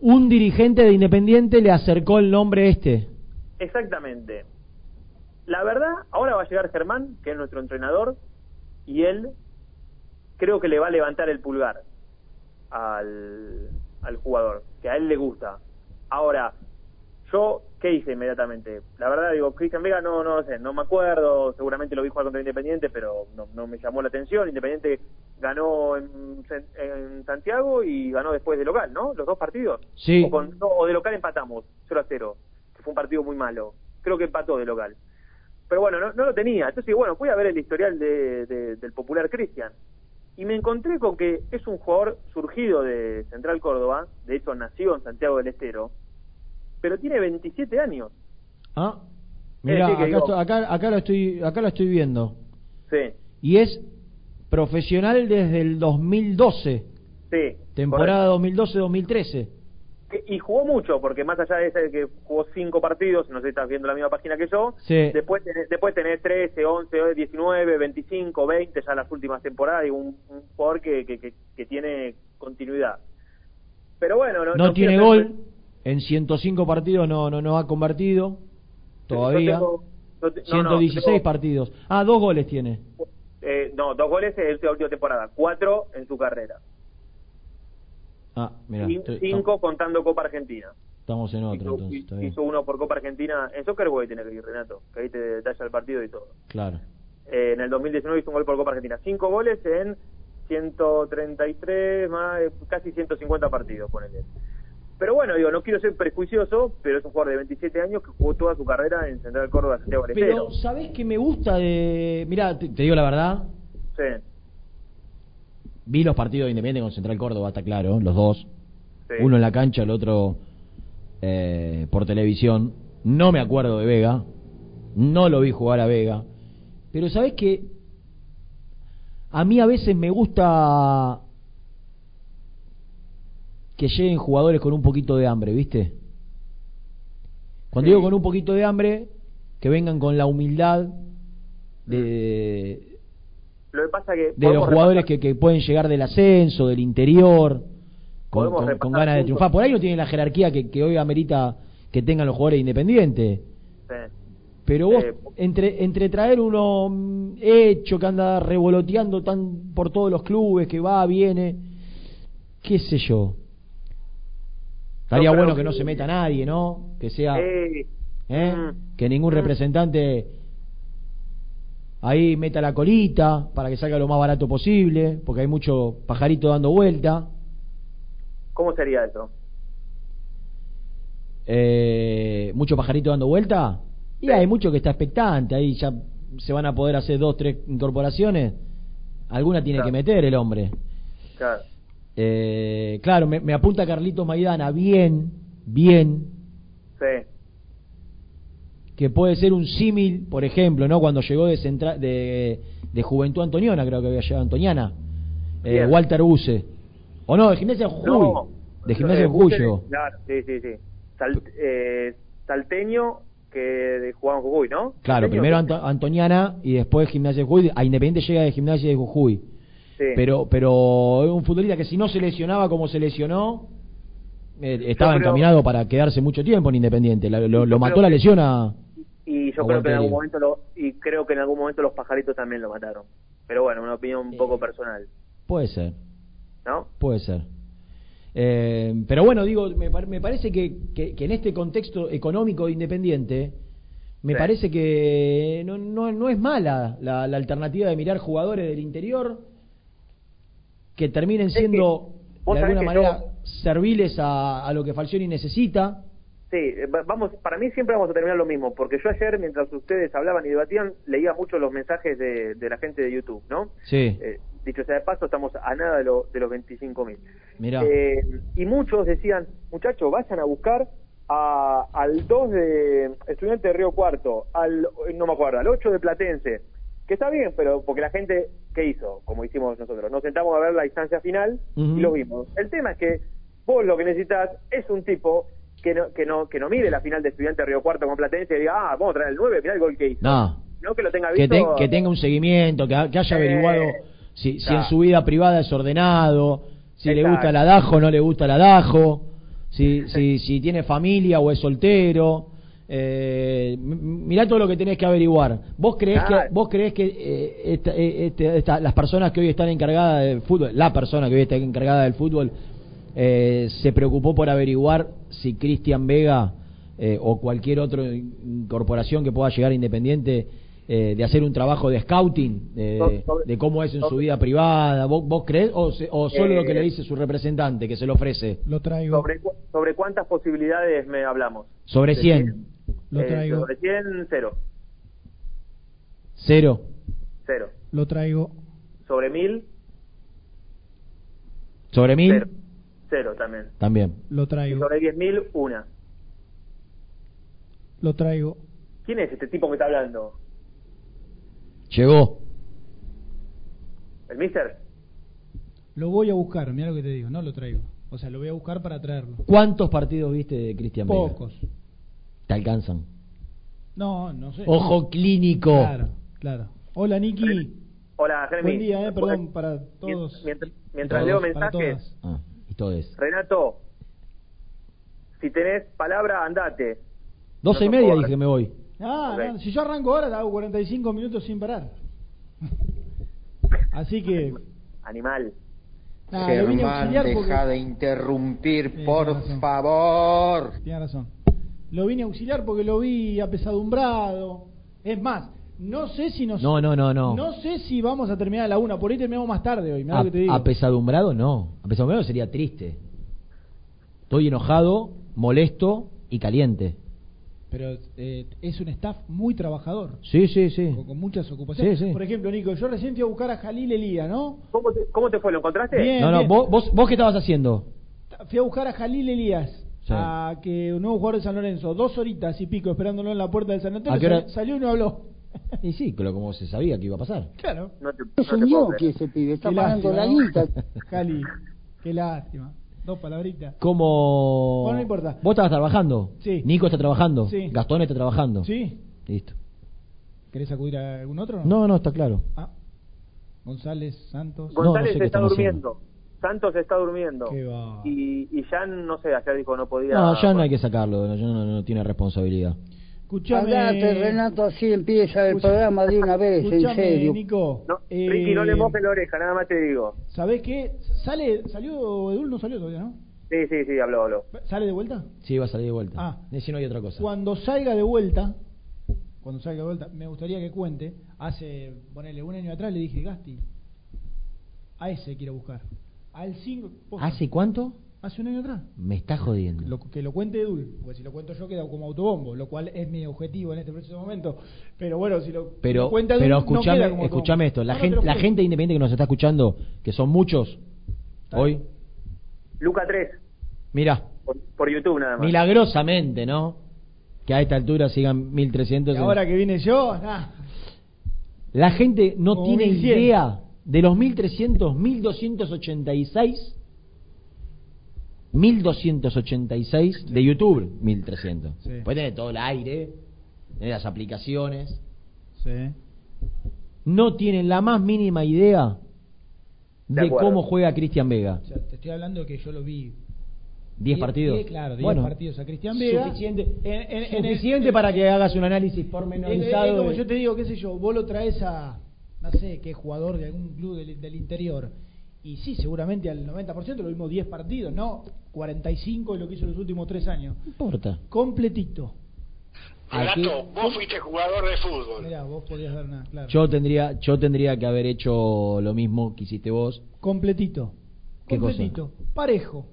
Un dirigente de Independiente le acercó el nombre este. Exactamente. La verdad, ahora va a llegar Germán, que es nuestro entrenador, y él creo que le va a levantar el pulgar al, al jugador, que a él le gusta. Ahora, yo, ¿qué hice inmediatamente? La verdad, digo, Cristian Vega, no, no sé, no me acuerdo, seguramente lo vi jugar contra Independiente, pero no, no me llamó la atención. Independiente ganó en, en Santiago y ganó después de local, ¿no? Los dos partidos. Sí. O, con- no, o de local empatamos, 0 a 0, que fue un partido muy malo. Creo que empató de local. Pero bueno, no, no lo tenía. Entonces, bueno, fui a ver el historial de, de- del popular Cristian. Y me encontré con que es un jugador surgido de Central Córdoba, de hecho nació en Santiago del Estero, pero tiene 27 años. Ah, mira, acá, digo- acá, acá lo estoy, acá lo estoy viendo. Sí, Y es profesional desde el 2012, sí. temporada 2012-2013. Que- Y jugó mucho, porque más allá de ese que jugó cinco partidos, no sé si estás viendo la misma página que yo, Sí. después tenés, después tenés 13, 11, 19, 25, 20 ya las últimas temporadas, y un, un jugador que, que, que, que tiene continuidad. Pero bueno, no, No no tiene gol, en 105 partidos no, no, no ha convertido todavía. Yo tengo- yo te- no, no, 116 partidos. Ah, dos goles tiene. eh, no, dos goles en la última temporada, cuatro en su carrera. Ah, mira, cinco contando Copa Argentina. estamos en otro Hizo, entonces, está bien. hizo uno por Copa Argentina. En Soccer Boy tiene que ir, Renato, que ahí te detalla el partido y todo. Claro. Eh, en el 2019 hizo un gol por Copa Argentina. Cinco goles en 133, más, casi 150 partidos, ponele. Pero bueno, digo, no quiero ser prejuicioso, pero es un jugador de 27 años que jugó toda su carrera en Central Córdoba Santiago. Pero, ¿sabés qué me gusta de...? Mirá, te, te digo la verdad, Sí, vi los partidos de Independiente con Central Córdoba, está claro, los dos. sí. Uno en la cancha, el otro eh, por televisión. No me acuerdo de Vega, no lo vi jugar a Vega. Pero ¿sabés qué? A mí a veces me gusta que lleguen jugadores con un poquito de hambre, ¿viste? Cuando digo con un poquito de hambre, que vengan con la humildad de, Lo que pasa que de los jugadores que, que pueden llegar del ascenso, del interior, con, con- ganas de triunfar. Por ahí no tienen la jerarquía que, que hoy amerita que tengan los jugadores independientes. sí. Pero vos, Eh, entre, entre traer uno mm, hecho que anda revoloteando tan por todos los clubes, que va, viene, qué sé yo. Estaría bueno que que- no se meta nadie, ¿no? Que sea, Eh, ¿eh? mm, que ningún mm. representante ahí meta la colita para que salga lo más barato posible, porque hay mucho pajarito dando vuelta. ¿Cómo sería eso? Eh, mucho pajarito dando vuelta y hay mucho que está expectante ahí ya se van a poder hacer dos tres incorporaciones alguna tiene que meter el hombre Claro. Eh, claro me, me apunta Carlitos Maidana bien bien Sí. que puede ser un símil por ejemplo no cuando llegó de centra- de, de Juventud Antoniana creo que había llegado Antoniana eh. Walter Buse o no de Gimnasia de Jujuy No, de Gimnasia de eh, Jujuy Claro, sí, sí, sí. Sal- eh, salteño que de- jugaba en Jujuy, ¿no? Claro, Salteño, primero Anto- Antoniana y después Gimnasia de Jujuy. A Independiente llega de Gimnasia de Jujuy. Sí. Pero pero es un futbolista que si no se lesionaba como se lesionó, eh, estaba creo- encaminado para quedarse mucho tiempo en Independiente. La- lo, mató la lesión a... Y yo a creo que en algún momento lo, y creo que en algún momento los pajaritos también lo mataron. Pero bueno, una opinión un poco personal, Puede ser, ¿no? puede ser. Eh, pero bueno, digo, me, me parece que, que- que en este contexto económico de Independiente, me Sí. parece que no, no, no es mala la, la alternativa de mirar jugadores del interior que terminen siendo vos de alguna manera serviles a, a lo que Falcioni necesita. Sí, eh, va- vamos, para mí siempre vamos a terminar lo mismo, porque yo ayer, mientras ustedes hablaban y debatían, leía mucho los mensajes de, de la gente de YouTube, ¿no? Sí, Eh, dicho sea de paso, estamos a nada de, lo- de los 25 mil. Eh, y muchos decían, muchachos, vayan a buscar a- al 2 de Estudiante de Río Cuarto, al, no me acuerdo, al 8 de Platense, que está bien, pero porque la gente, ¿qué hizo? Como hicimos nosotros, nos sentamos a ver la distancia final y lo vimos. El tema es que vos lo que necesitas es un tipo que no, que no, que no mire la final de Estudiante de Río Cuarto con Platense y diga, ah, vamos a traer el 9, mirá el gol que hizo. No, No que lo tenga que, visto. te- que tenga un seguimiento, que, que haya Eh, averiguado si, si en su vida privada es ordenado, si le gusta el adajo o no le gusta el adajo, si, si, si tiene familia o es soltero. Eh, mirá todo lo que tenés que averiguar. ¿Vos creés Claro. que, vos creés que eh, esta- eh, este- esta- las personas que hoy están encargadas del fútbol, la persona que hoy está encargada del fútbol, eh, se preocupó por averiguar si Cristian Vega eh, o cualquier otra incorporación que pueda llegar a Independiente eh, de hacer un trabajo de scouting de, Sobre- de cómo es en su vida privada ¿vos, vos crees o, se- o solo lo que le dice su representante que se lo ofrece Lo traigo. sobre, cu- sobre cuántas posibilidades me hablamos. sobre De 100 Lo Eh, traigo. sobre 100, cero. cero Cero. Lo traigo. Sobre 1000, sobre mil cero. Cero también. también Lo Y traigo. sobre 10.000, una. Lo traigo. ¿Quién es este tipo que está hablando? llegó ¿El mister? Lo voy a buscar, mira lo que te digo, no lo traigo. O sea, lo voy a buscar para traerlo. ¿cuántos partidos viste de Cristian Vega? Te alcanzan No, no sé. ojo clínico Claro, claro. Hola, Niki. Hola, Jeremy. Buen día, eh, perdón para todos. Mientras, mientras Todos, leo mensajes, ah, esto es Renato, si tenés palabra, andate. doce y No, media dije que me voy Ah, Ok. no, si yo arranco ahora, hago 45 minutos sin parar. <laughs> Así que. Animal. Germán, auxiliar porque- deja de interrumpir, por razón. favor. Tiene razón. Lo vine a auxiliar porque lo vi apesadumbrado. Es más, no sé si nos. no no no no No sé si vamos a terminar a la una. Por ahí terminamos más tarde hoy. A- lo que te digo. apesadumbrado no apesadumbrado sería triste Estoy enojado, molesto y caliente. Pero eh, es un staff muy trabajador. Sí, sí, sí. Con, con muchas ocupaciones. Sí, sí. Por ejemplo, Nico, yo recién fui a buscar a Jalil Elía, ¿no? ¿Cómo te, cómo te fue? ¿Lo encontraste? Bien, no, no, bien. vos, vos, vos qué estabas haciendo? Fui a buscar a Jalil Elías. Sí. A que un nuevo jugador de San Lorenzo, dos horitas y pico esperándolo en la puerta del San Antonio, ¿A qué hora? sal- salió y no habló. Y sí, pero como se sabía que iba a pasar. Claro. No te, Es un yoki ese pibe, está Qué pagando lástima, la ¿no? guita. Jali, qué lástima. Dos palabritas. Como... Bueno, no importa. ¿Vos estabas trabajando? Sí. Nico está trabajando. Sí. Gastón está trabajando. ¿Sí? Listo. ¿Querés acudir a algún otro? No, no, está claro. Ah. González, Santos. González sé está durmiendo. Santos está durmiendo. Y, y Jan, no sé, ayer dijo no podía. No, ya no hay que sacarlo. Ya no, no tiene responsabilidad. Escuchame. Hablate, Renato, así empieza el programa de una vez, en serio. Nico. No, eh, Ricky, no le mojes la oreja, nada más te digo. ¿Sabés qué? Sale, salió, Edul no salió todavía, ¿no? Sí, sí, sí, habló, habló. ¿Sale de vuelta? Sí, va a salir de vuelta. Ah. Si no hay otra cosa. Cuando salga de vuelta, cuando salga de vuelta, me gustaría que cuente, hace, ponele, un año atrás le dije, Gasti, a ese quiero buscar. Al 5... ¿Hace cuánto? Hace un año atrás. Me está jodiendo. Lo, que lo cuente Edul, porque si lo cuento yo queda como autobombo, lo cual es mi objetivo en este preciso momento. Pero bueno, si lo, Pero, lo cuenta Edul, pero no escuchame, queda como escuchame esto. La, No, no, te gente, lo la gente independiente que nos está escuchando, que son muchos, hoy, Luca 3, mira, por, por YouTube nada más. milagrosamente, ¿no? Que a esta altura sigan 1300. Y en- ahora que vine yo, nah, La gente no Como tiene 1100. idea de los 1300, 1286, 1286 de YouTube, 1300. Sí. Puede tener todo el aire, tener las aplicaciones. sí. No tienen la más mínima idea De de, cómo juega Cristian Vega. O sea, te estoy hablando que yo lo vi 10 Diez- partidos. diez, claro, 10 Bueno, partidos a Cristian Vega. Suficiente, En- en- en el- suficiente para que hagas un análisis Es, es pormenorizado. como de- yo te digo, qué sé yo, vos lo traes a, no sé, qué jugador de algún club del, del interior. Y sí, seguramente al 90% lo vimos 10 partidos, no 45 de lo que hizo los últimos 3 años. No importa. Completito. Aquí- vos fuiste jugador de fútbol. Mirá, vos podías dar una, claro. yo tendría, yo tendría que haber hecho lo mismo que hiciste vos. Completito. ¿Qué cosa? Completito. Parejo.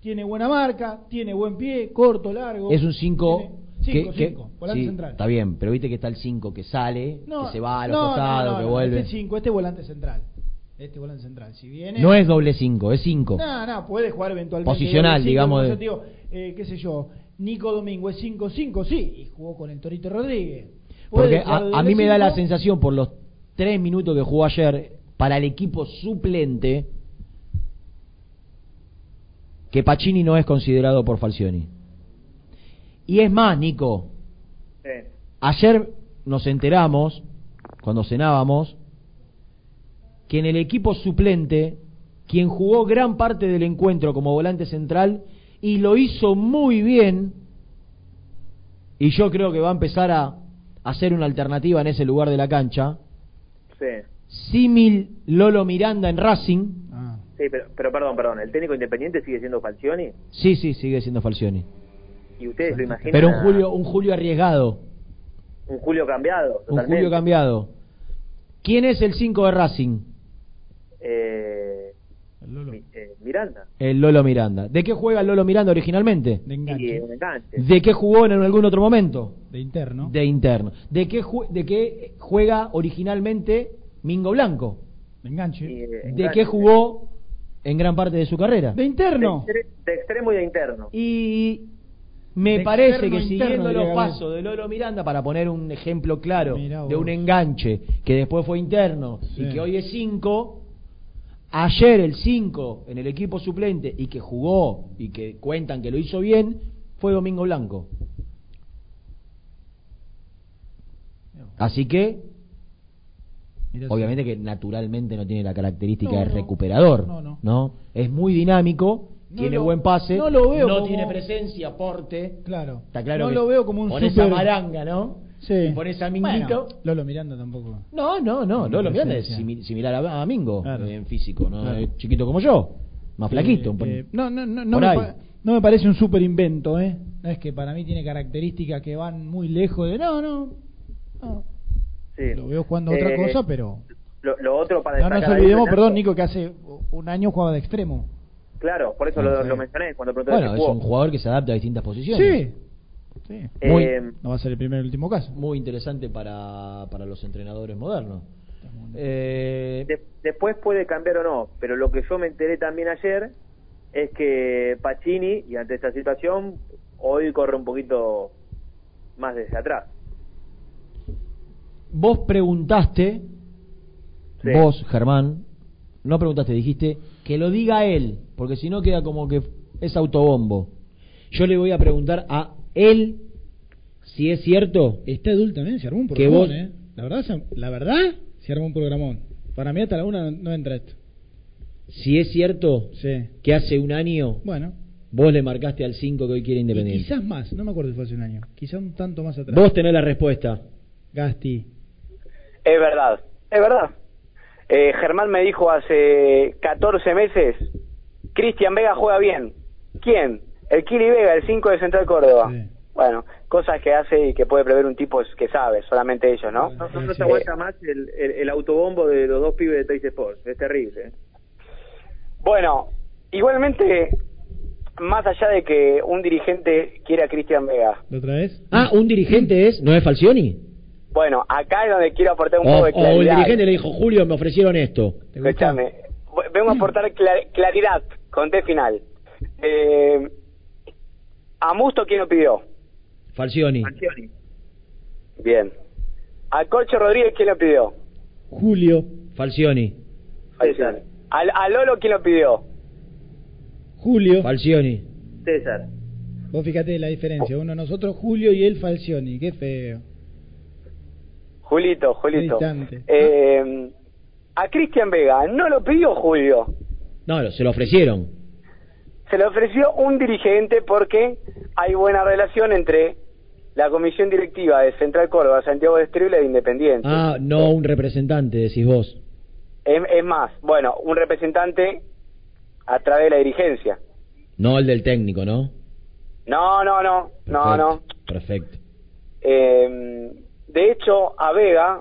Tiene buena marca, tiene buen pie, corto, largo. Es un 5 Tiene- que, cinco, que- cinco, volante sí, central. Está bien, pero viste que está el 5 que sale, No, que se va a los no, costados, no, que no, vuelve. Este 5, este volante central. Este volante central. Si viene. No es doble 5, es 5. No, no, puede jugar eventualmente. Posicional, cinco, digamos, de- Yo digo, eh, qué sé yo, Nico Domingo es 5-5, sí, y jugó con el Torito Rodríguez. Puede Porque a, a mí me da la sensación por los 3 minutos que jugó ayer para el equipo suplente que Pacini no es considerado por Falcioni. Y es más, Nico, Sí. Ayer nos enteramos, cuando cenábamos, que en el equipo suplente, quien jugó gran parte del encuentro como volante central y lo hizo muy bien, y yo creo que va a empezar a hacer una alternativa en ese lugar de la cancha, Sí. símil Lolo Miranda en Racing, Sí, pero, pero perdón, perdón, ¿el técnico independiente sigue siendo Falcioni? sí, sí, sigue siendo Falcioni, ¿Y ustedes lo imaginan? pero un a- Julio, un Julio arriesgado, Un Julio cambiado, un totalmente. Julio cambiado. ¿Quién es el 5 de Racing? Eh, Mi- eh, Miranda. El Lolo Miranda. ¿De qué juega el Lolo Miranda originalmente? De enganche. un enganche. ¿De qué jugó en algún otro momento? De interno. De interno. ¿De qué, ju- de qué juega originalmente Mingo Blanco? De enganche. Eh, ¿De enganche. qué jugó en gran parte de su carrera? De interno. De, de extremo y de interno. Y me De parece que siguiendo los pasos de Lolo Miranda, para poner un ejemplo claro de un enganche que después fue interno Sí. y que hoy es 5, ayer el 5 en el equipo suplente y que jugó y que cuentan que lo hizo bien, fue Domingo Blanco. Así que, Mirá, obviamente que naturalmente no tiene la característica No, de no. recuperador, No, no. Es muy dinámico, No tiene lo- buen pase, no lo veo no como- tiene presencia, aporte. Claro. Está claro no que lo veo como un pones super... a Maranga, ¿no? Sí. Y pones a Minguito. Bueno, Lolo Miranda tampoco. No, no, no, Lolo Miranda es simi- similar a, a Mingo Claro. en físico, ¿no? Claro. Es chiquito como yo, más flaquito. Eh, eh, no, no, no, no por me no me parece un super invento, ¿eh? No es que para mí tiene características que van muy lejos de. No, no. no. Sí. Lo veo jugando a otra Eh, cosa, pero. Lo, lo otro para No nos olvidemos, perdón, Nico, que hace un año jugaba de extremo. Claro, por eso lo, sí. lo mencioné cuando pregunté Bueno, es jugó. un jugador que se adapta a distintas posiciones. Sí. Sí. Muy, Eh, No va a ser el primer y último caso. muy interesante para, para los entrenadores modernos. Eh, De- después puede cambiar o no, pero lo que yo me enteré también ayer es que Pacini, y ante esta situación, hoy corre un poquito más desde atrás. vos preguntaste, Sí. vos, Germán, no preguntaste, dijiste que lo diga él, porque si no queda como que es autobombo. Yo le voy a preguntar a él si es cierto Está Edul también, se armó un programón, vos- ¿eh? La verdad, se- la verdad, se armó un programón. Para mí hasta la una no, entra esto. si es cierto Sí. que hace un año Bueno, vos le marcaste al 5 que hoy quiere y Independiente. quizás más, no me acuerdo si fue hace un año. Quizás un tanto más atrás. Vos tenés la respuesta. Gasti. Es verdad, es verdad. Eh, Germán me dijo hace 14 meses, Cristian Vega juega bien. ¿Quién? El Kili Vega, el 5 de Central Córdoba. Bueno, cosas que hace y que puede prever un tipo que sabe, solamente ellos, ¿no? No, no, no se aguanta más el, el, el autobombo de los dos pibes de Teis Sports. Es terrible. ¿eh? Bueno, igualmente, más allá de que un dirigente quiera a Cristian Vega, ¿La otra vez? Ah, un dirigente es, ¿no es Falcioni? Bueno, acá es donde quiero aportar un O, poco de o el claridad. dirigente le dijo, Julio, me ofrecieron esto. Escúchame, vengo a aportar cla- claridad con T final. Eh, a Musto, ¿quién lo pidió? Falcioni. Bien. A Corcho Rodríguez, ¿quién lo pidió? Julio. Falcioni. Falcioni. Al, a Lolo, ¿quién lo pidió? Julio. Falcioni. César. Vos fíjate la diferencia. Uno nosotros, Julio y él Falcioni. Qué feo. Julito, Julito. Eh, a Cristian Vega, no lo pidió Julio. No, se lo ofrecieron. Se le ofreció un dirigente porque hay buena relación entre la comisión directiva de Central Córdoba, Santiago de Estero y la de Independiente. Ah, no un representante, decís vos. Es, es más, bueno, un representante a través de la dirigencia. No el del técnico, ¿no? No, no, no, no, no. Perfecto. Eh, de hecho, a Vega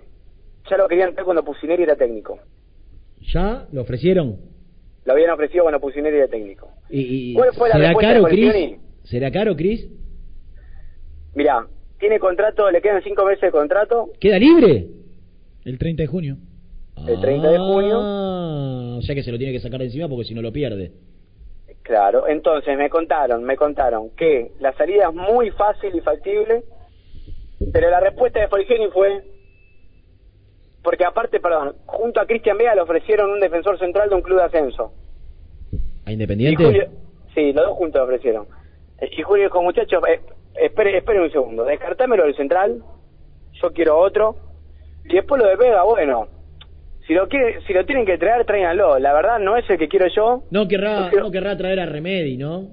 ya lo querían traer cuando Pusineri era técnico. ¿Ya lo ofrecieron? Lo habían ofrecido cuando Pusineri era técnico. ¿Y, y ¿Cuál fue la será respuesta caro, de Cris? ¿Será caro, Cris? Mirá, tiene contrato, le quedan cinco meses de contrato, ¿Queda libre? El 30 de junio. el 30 de junio. Ah, o sea que se lo tiene que sacar de encima porque si no lo pierde. Claro, entonces me contaron, me contaron que la salida es muy fácil y factible, pero la respuesta de Falcioni fue porque aparte, perdón, junto a Cristian Vega le ofrecieron un defensor central de un club de ascenso. ¿A Independiente? Julio, sí, los dos juntos le ofrecieron. Eh, Y Julio dijo, muchachos, eh, espere, espere un segundo, descartámelo del central, yo quiero otro, y después lo de Vega, bueno, si lo quiere, si lo tienen que traer, tráiganlo, la verdad no es el que quiero yo, No querrá, Yo quiero- no querrá traer a Remedi, ¿no?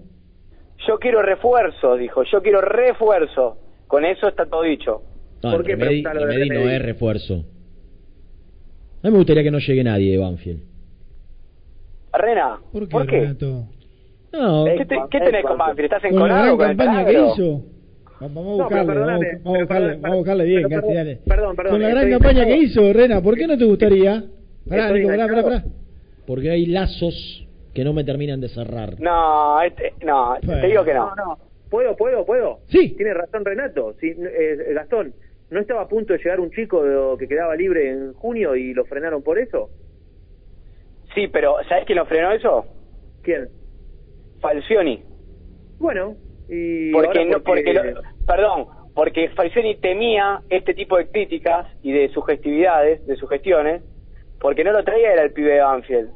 yo quiero refuerzo, dijo, yo quiero refuerzo, con eso está todo dicho. No, ¿Por qué Remedi, de Remedi no es refuerzo. A mí me gustaría que no llegue nadie de Banfield. Rena, ¿Por qué, ¿por qué? Renato? No, ¿Qué, te- qué tenés con Banfield? ¿Estás Con la gran campaña que hizo. Va- Vamos a No, buscarle, pero vamos, a buscarle, perdón, vamos a buscarle bien, Gasti, perdón, dale. perdón, perdón, Con la gran campaña que hizo, Rena, ¿por qué no te gustaría? Pará, Nico, pará, pará, porque hay lazos que no me terminan de cerrar. No, este, no, te digo que no. No, no. ¿Puedo, puedo, puedo? Sí. Tiene razón Renato. Sí, eh, Gastón, ¿no estaba a punto de llegar un chico de- que quedaba libre en junio y lo frenaron por eso? Sí, pero ¿sabés quién lo frenó eso? ¿Quién? Falcioni. Bueno, y porque ahora no porque lo- perdón porque Falcioni temía este tipo de críticas y de sugestividades de sugestiones porque no lo traía era el pibe de Banfield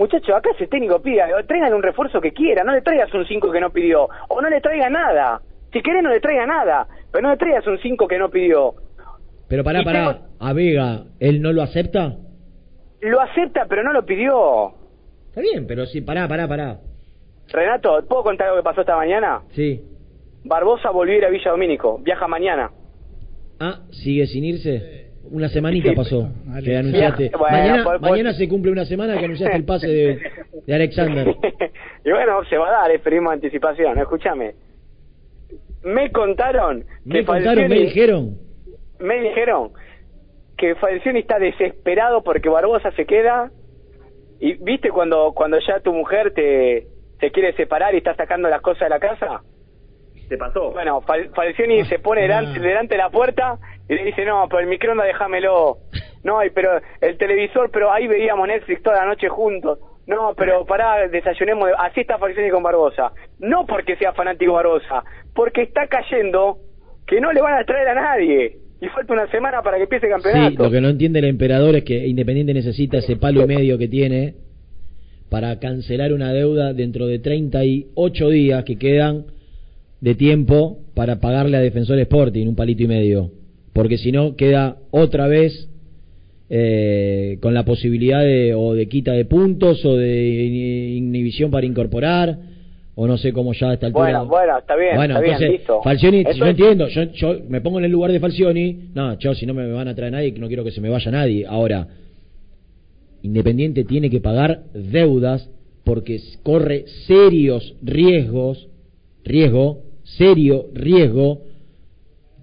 muchacho acá ese técnico pide o traigan un refuerzo que quiera no le traigas un 5 que no pidió o no le traiga nada si querés no le traiga nada pero no le traigas un 5 que no pidió Pero pará, Y pará, tengo- a Vega, ¿él no lo acepta? lo acepta pero no lo pidió Está bien, pero sí, pará, pará, pará. Renato ¿puedo contar algo que pasó esta mañana? Sí. Barbosa volvió a ir a Villa Domínico viaja mañana Ah, ¿sigue sin irse? Una semanita Sí. pasó Vale. que anunciaste. Bueno, mañana, por- por- mañana se cumple una semana que anunciaste el pase de, de Alexander. <laughs> y bueno, se va a dar, esperemos anticipación. Escúchame. Me contaron Me que contaron, me dijeron. me dijeron que Falcioni está desesperado porque Barbosa se queda ¿Y viste cuando cuando ya tu mujer te, te quiere separar y está sacando las cosas de la casa? ¿Te pasó? Bueno, Fal- Falcioni se pone delante, delante de la puerta y le dice, no, pero el microondas déjamelo. No, y pero el televisor, pero ahí veíamos Netflix toda la noche juntos. No, pero pará, desayunemos. Así está Falcioni con Barbosa. No porque sea fanático Barbosa, porque está cayendo que no le van a traer a nadie. Y falta una semana para que empiece el campeonato. Sí, lo que no entiende el emperador es que Independiente necesita ese palo y medio que tiene para cancelar una deuda dentro de 38 días que quedan de tiempo para pagarle a Defensor Sporting un palito y medio. Porque si no, queda otra vez eh, con la posibilidad de, o de quita de puntos o de in- inhibición para incorporar o no sé cómo ya a esta altura. Bueno, bueno, está bien, Bueno, está bien, entonces, listo. Falcioni, si yo entiendo, yo, yo me pongo en el lugar de Falcioni, no, yo si no me van a traer nadie, no quiero que se me vaya nadie. Ahora, Independiente tiene que pagar deudas porque corre serios riesgos, riesgo, serio riesgo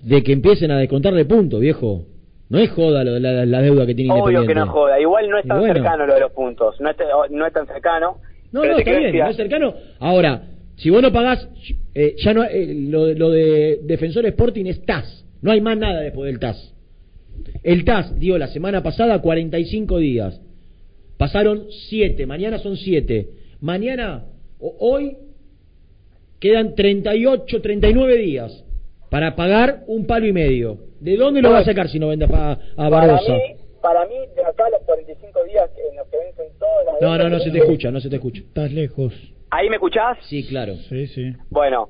de que empiecen a descontarle puntos, viejo. No es joda lo de la, la deuda que tiene Obvio que no joda. Igual no es tan bueno. cercano lo de los puntos. No es, no es tan cercano. No, no, está bien, decir- no es cercano. Ahora, si vos no pagás, eh, ya no, eh, lo, lo de Defensor Sporting es TAS. No hay más nada después del TAS. El TAS dio la semana pasada 45 días. Pasaron 7, mañana son 7. Mañana, o hoy, quedan 38, 39 días para pagar un palo y medio. ¿De dónde lo va a sacar si no vende a, a Para mí, para mí, de acá a los 45 días en los que vencen todas las No, no, no se te escucha, no se te escucha. Estás lejos. ¿Ahí me escuchás? Sí, claro. Sí, sí. Bueno,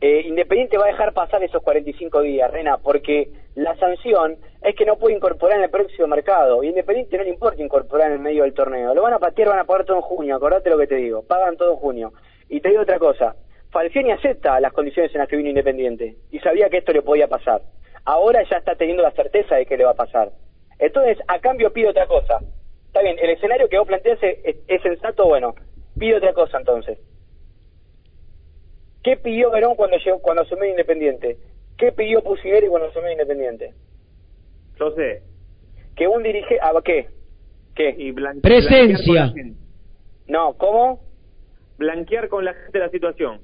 eh, Independiente va a dejar pasar esos 45 días, Rena, porque la sanción es que no puede incorporar en el próximo mercado. Y Independiente no le importa incorporar en el medio del torneo. Lo van a patear, van a pagar todo en junio, acordate lo que te digo. Pagan todo en junio. Y te digo otra cosa. Falcioni acepta las condiciones en las que vino Independiente y sabía que esto le podía pasar. Ahora ya está teniendo la certeza de que le va a pasar. Entonces, a cambio pide otra cosa. Está bien, el escenario que vos planteás es, es- sensato, bueno, pide otra cosa entonces. ¿Qué pidió Verón cuando llegó, cuando asumió Independiente? ¿Qué pidió Pusineri cuando asumió Independiente? Yo sé. Que un dirigente... Ah, ¿Qué? ¿Qué? Y Presencia. blanquear con la gente. No, ¿cómo? Blanquear con la gente la situación.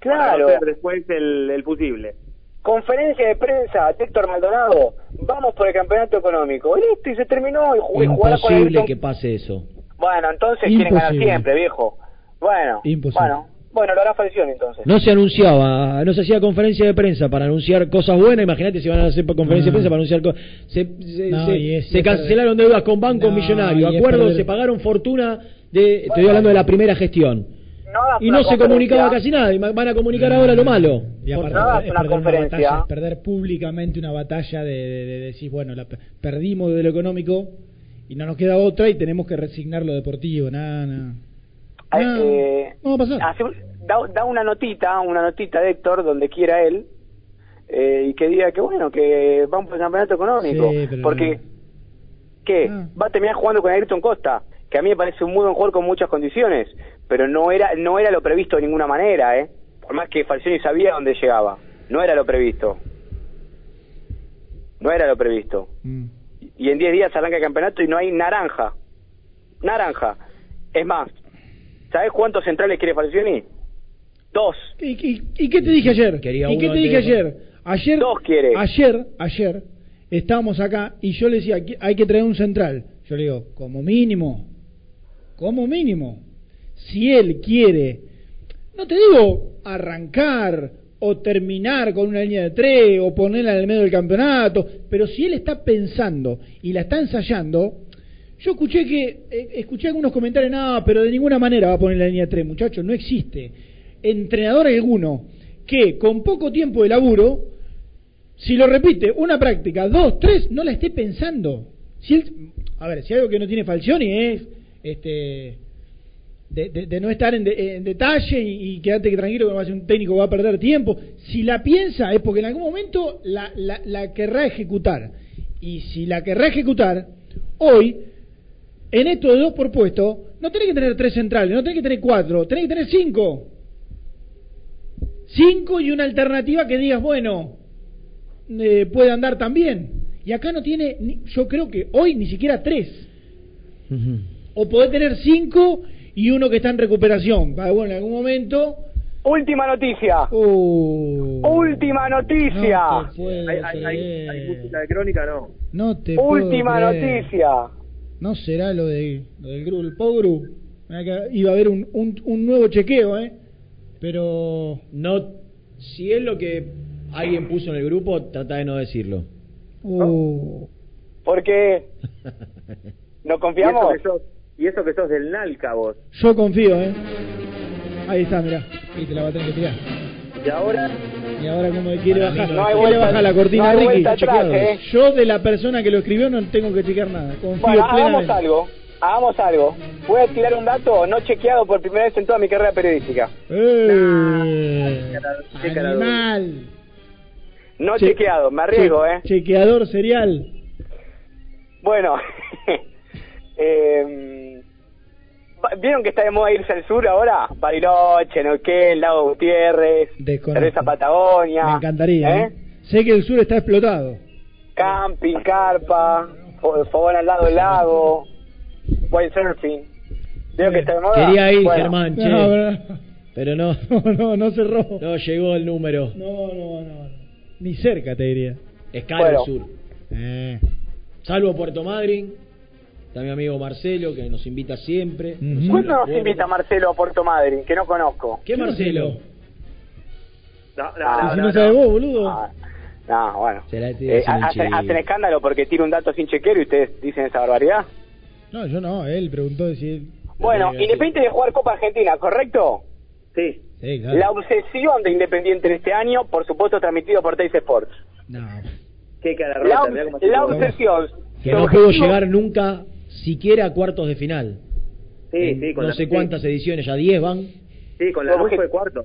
Claro. Para hacer después el, el fusible. Conferencia de prensa, Héctor Maldonado, vamos por el campeonato económico. Y listo, y se terminó y jugué con Imposible que pase eso. Bueno, entonces quieren ganar Imposible. siempre, viejo. Bueno, Imposible. bueno, bueno, lo hará Falcioni entonces. No se anunciaba, no se hacía conferencia de prensa para anunciar cosas buenas. Imagínate si van a hacer conferencia de prensa para anunciar cosas. Se, se, No, se- es- cancelaron deudas con bancos No, millonarios, acuerdos, se pagaron fortuna. De, estoy hablando de la primera gestión. No Y no se comunicaba casi nada. y van a comunicar ahora lo malo. Y aparte, No es una perder conferencia. batalla, es perder públicamente una batalla de, de- de decir, bueno, la, pe- perdimos de lo económico y no nos queda otra y tenemos que resignar lo deportivo. Nada, nada. No, eh, no va a pasar. hace- da, da una notita, una notita de Héctor, donde quiera él, eh, y que diga que bueno, que vamos por el campeonato económico. Sí, pero porque, no. ¿qué? Ah. Va a terminar jugando con Ayrton Costa, que a mí me parece un muy buen jugador con muchas condiciones, pero no era, no era lo previsto de ninguna manera, ¿eh? Por más que Falcioni sabía dónde llegaba, no era lo previsto. No era lo previsto. Mm. Y en 10 días arranca el campeonato y no hay naranja. Naranja. Es más, ¿sabes cuántos centrales quiere Falcioni? Dos. ¿Y, y, y qué te dije ayer? Quería ¿Y qué te dije ayer? Ayer, Dos quiere. ayer, ayer, estábamos acá y yo le decía, "Aquí hay que traer un central. Yo le digo, como mínimo, como mínimo, si él quiere, no te digo arrancar o terminar con una línea de tres o ponerla en el medio del campeonato, pero si él está pensando y la está ensayando, yo escuché que eh, escuché algunos comentarios, no, pero de ninguna manera va a poner la línea 3, muchachos, no existe entrenador alguno que con poco tiempo de laburo, si lo repite una práctica, dos, tres, no la esté pensando. Si él, a ver, si algo que no tiene Falcioni es este de, de- de no estar en, de- en detalle y, y quedarte tranquilo que no va a ser un técnico que va a perder tiempo. Si la piensa es porque en algún momento la, la, la querrá ejecutar. Y si la querrá ejecutar, hoy, en esto de dos por puesto, no tenés que tener tres centrales, no tenés que tener cuatro, tenés que tener cinco. Cinco y una alternativa que digas, bueno, eh, puede andar también. Y acá no tiene, ni- yo creo que hoy ni siquiera tres. o podés tener cinco y uno que está en recuperación. Va, Bueno, en algún momento. Última noticia. Uh, Última noticia. no te puedo Hay, hay, hay, creer. hay música de crónica, no. No te Última puedo creer. noticia. No será lo, de, lo del grupo, el Pogru. Iba a haber un, un, un nuevo chequeo, ¿eh? Pero. No, si es lo que alguien puso en el grupo, trata de no decirlo. Uh, Porque no <laughs> Y eso, confiamos. Y eso que sos del Nalca, vos. yo confío, ¿eh? Ahí está, mirá. Y te la va a tener que tirar. Y ahora, Y ahora, como quiere Para bajar, no hay quiere vuelta- bajar la cortina, no hay Ricky. atrás. ¿eh? Yo, de la persona que lo escribió, no tengo que chequear nada. Confío Bueno, hagamos plenamente. algo. Hagamos algo. Voy a tirar un dato no chequeado por primera vez en toda mi carrera periodística. ¡Eh! dura. Animal. No Che- chequeado, me arriesgo, che- ¿eh? Chequeador serial. Bueno, <laughs> eh, ¿vieron que está de moda irse al sur ahora? Bariloche, Neuquén, Lago Gutiérrez. Cerveza Patagonia. Me encantaría. ¿eh? ¿eh? Sé que el sur está explotado. Camping, carpa, fo- fogón al lado del lago, windsurfing. ¿Vieron que está de moda? Quería ir, Bueno, Germán, che. No, pero- Pero no, <laughs> no, no, no cerró. no llegó el número. No, no, no. no. Ni cerca, te diría. Es caro Bueno. el sur. Eh. Salvo Puerto Madryn. Está mi amigo Marcelo, que nos invita siempre. Abre ¿Cuándo nos invita Marcelo a Puerto Madryn? Que no conozco. ¿Qué Marcelo? no, no, Ah, no, si no, no no. sabes vos, boludo. Ah, no, bueno. Se la estoy Eh, hacen, hacen escándalo porque tira un dato sin chequero y ustedes dicen esa barbaridad. No, yo no. Él preguntó si él... Bueno, Independiente de jugar Copa Argentina, ¿correcto? Sí. Sí, claro. La obsesión de Independiente en este año, por supuesto, transmitido por Teis Sports. No. Qué cara La, rota, obsesión. Que no pudo llegar nunca siquiera a cuartos de final. Sí, En sí, con no la, sé sí, cuántas ediciones, ya 10 van. Sí, con la Su NU obje- fue cuarto.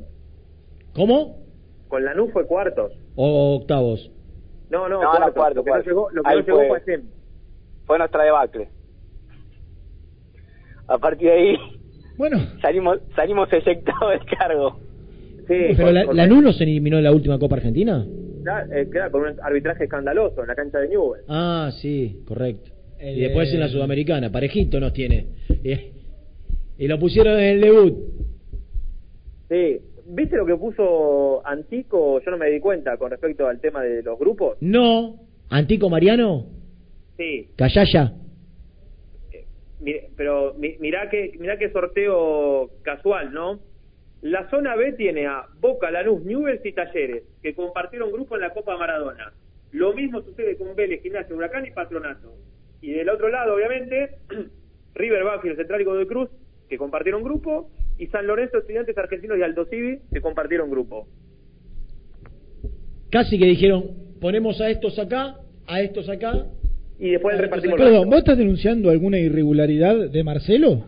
¿Cómo? Con la NU fue cuartos. O octavos. No, no, No, no, cuarto. Lo que cuarto. no llegó, lo que Ahí no llegó fue. fue a SEM. Fue nuestra debacle. A partir de ahí Bueno, <laughs> salimos salimos eyectados del cargo. Sí, Pero con- la, con- la NU no se eliminó en la última Copa Argentina. Claro, eh, claro, con un arbitraje escandaloso en la cancha de Newell. Ah, sí, correcto. El y después de- en la Sudamericana, parejito nos tiene. Y, y lo pusieron en el debut. Sí. ¿Viste lo que puso Antico? Yo no me di cuenta con respecto al tema de los grupos. No. Antico Mariano, Sí. Callaya. Mi- pero mi- mirá que mirá qué sorteo casual, ¿no? La zona B tiene a Boca, Lanús, Newell's y Talleres, que compartieron grupo en la Copa Maradona. Lo mismo sucede con Vélez, Gimnasia, Huracán y Patronato. Y del otro lado, obviamente, <clears throat> River, Banfield, Central y Godoy Cruz, que compartieron grupo, y San Lorenzo, Estudiantes Argentinos y Aldo Civi, que compartieron grupo. Casi que dijeron, ponemos a estos acá, a estos acá. Y después repartimos el perdón. ¿vos estás denunciando alguna irregularidad de Marcelo?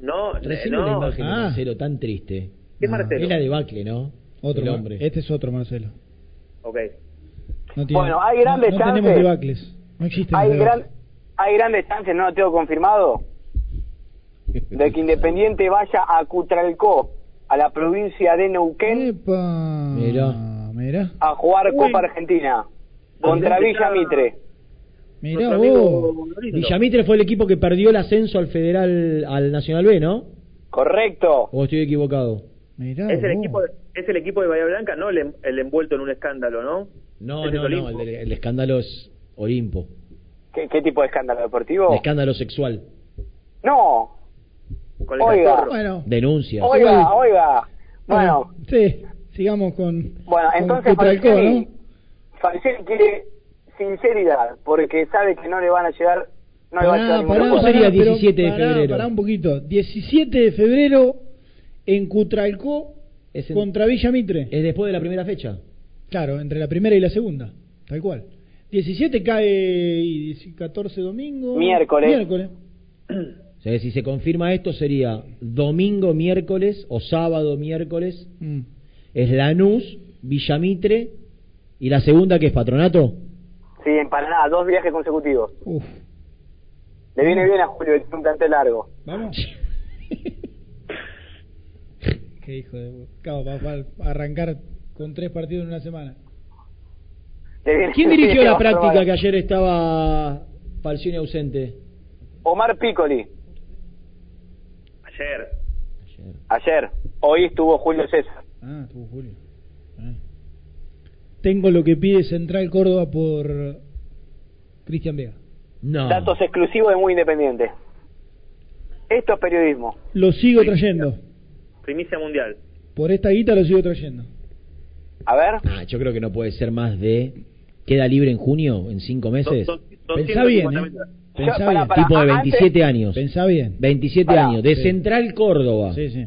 No, Recién no. una imagen de Ah. Marcelo tan triste. ¿Qué Marcelo? Es la debacle, ¿no? Otro hombre. Este es otro Marcelo. Ok. No tiene- Bueno, hay grandes no, no tenemos chances. debacles. No existen Hay, gran. Hay grandes chances, no lo tengo confirmado, de que Independiente vaya a Cutralcó, a la provincia de Neuquén, Epa. Mirá. Mirá. a jugar Uy. Copa Argentina contra ¿Dónde Villa? Mitre. Mirá vos. Villamitre fue el equipo que perdió el ascenso al Federal, al Nacional B, ¿no? Correcto. ¿O estoy equivocado? Mirá Es el vos. equipo, es el equipo de Bahía Blanca, no el, en- el envuelto en un escándalo, ¿no? No, no, no, de- el escándalo es Olimpo. ¿Qué, qué tipo de escándalo deportivo? Escándalo sexual. No, Oiga. Bueno, Denuncias. oiga, oiga. Bueno, sí, sigamos con. bueno, con entonces Cutralcó, Falcioni, ¿no? Falcioni quiere sinceridad, porque sabe que no le van a llegar, no le va a llegar Pará, ningún pará, ¿Cómo refuerzo. sería pará, pero 17 de febrero? Pará un poquito. 17 de febrero en Cutralcó en- contra Villa Mitre. Es después de la primera fecha. Claro, entre la primera y la segunda. Tal cual. 17 cae y 14 domingo. Miércoles. Miércoles. O sea, que si se confirma esto sería domingo, miércoles o sábado, miércoles. Mm. Es Lanús, Villamitre y la segunda que es Patronato. Sí, en Paraná, dos viajes consecutivos. Uf. Le viene bien a Julio, un plantel largo. Vamos. <laughs> Qué hijo de. Claro, va va a arrancar con tres partidos en una semana. <laughs> ¿Quién dirigió la práctica que ayer estaba Falcioni ausente? Omar Piccoli. Ayer. Ayer. Hoy estuvo Julio César. Ah, estuvo Julio. Ah. Tengo lo que pide Central Córdoba por Cristian Vega. No. Datos exclusivos de Muy Independiente. Esto es periodismo. Lo sigo trayendo. Primicia mundial. Por esta guita lo sigo trayendo. A ver. Ah, yo creo que no puede ser más de. ¿Queda libre en junio? ¿En cinco meses? Pensá bien, 250 ¿eh? Pensá Yo- para, bien. para, Tipo de a- 27 antes- años. Pensá bien. 27 Pará. años. De Sí. Central Córdoba. Sí, sí.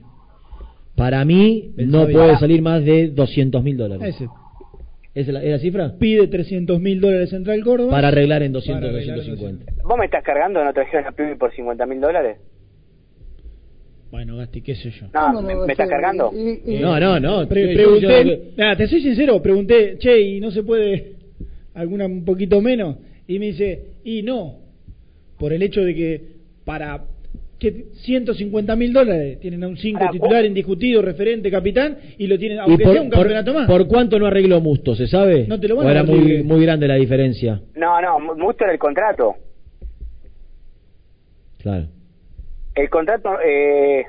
Para mí Pensá no bien. puede salir más de 200 mil dólares. Ese. ¿Es la, es la cifra? Pide 300 mil dólares Central Córdoba. Para arreglar en 200, Para arreglar en 250. ¿Vos me estás cargando no trajeron a Pibi por 50 mil dólares? Bueno, Gasti, qué sé yo. No, ¿me, me estás cargando? No, no, no. Pre- yo- pregunté, yo- nada, te soy sincero, pregunté, che, ¿y no se puede alguna un poquito menos? Y me dice, y no, por el hecho de que para que 150 mil dólares tienen a un 5 Pará, titular indiscutido, referente, capitán, y lo tienen, ¿Y aunque por, sea un por- campeonato más. por cuánto no arregló Musto, se sabe? No te lo van ¿O a era muy, muy grande la diferencia? No, no, mu- mucho era el contrato. Claro. El contrato, eh,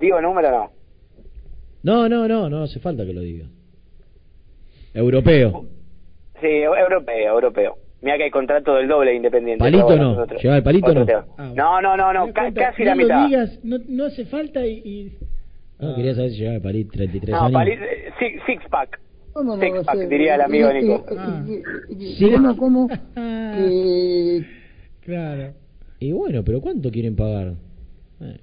digo número no. No, no, no, no hace falta que lo diga. Europeo. Sí, europeo, europeo. Mira que hay contrato del doble de Independiente. ¿Palito bueno, no? ¿Lleva el palito no? Ah, No, no, no, no, ¿Te das ca- cuenta? casi no la mitad. lo digas, no, no hace falta y... y- No, quería saber si llegaba el París 33 No, años. pali- eh, six, six pack. ¿Cómo no Six pack, diría el amigo Nico. y- Ah. y- y- Sí. como que <laughs> Claro. Y bueno, pero ¿cuánto quieren pagar? Eh.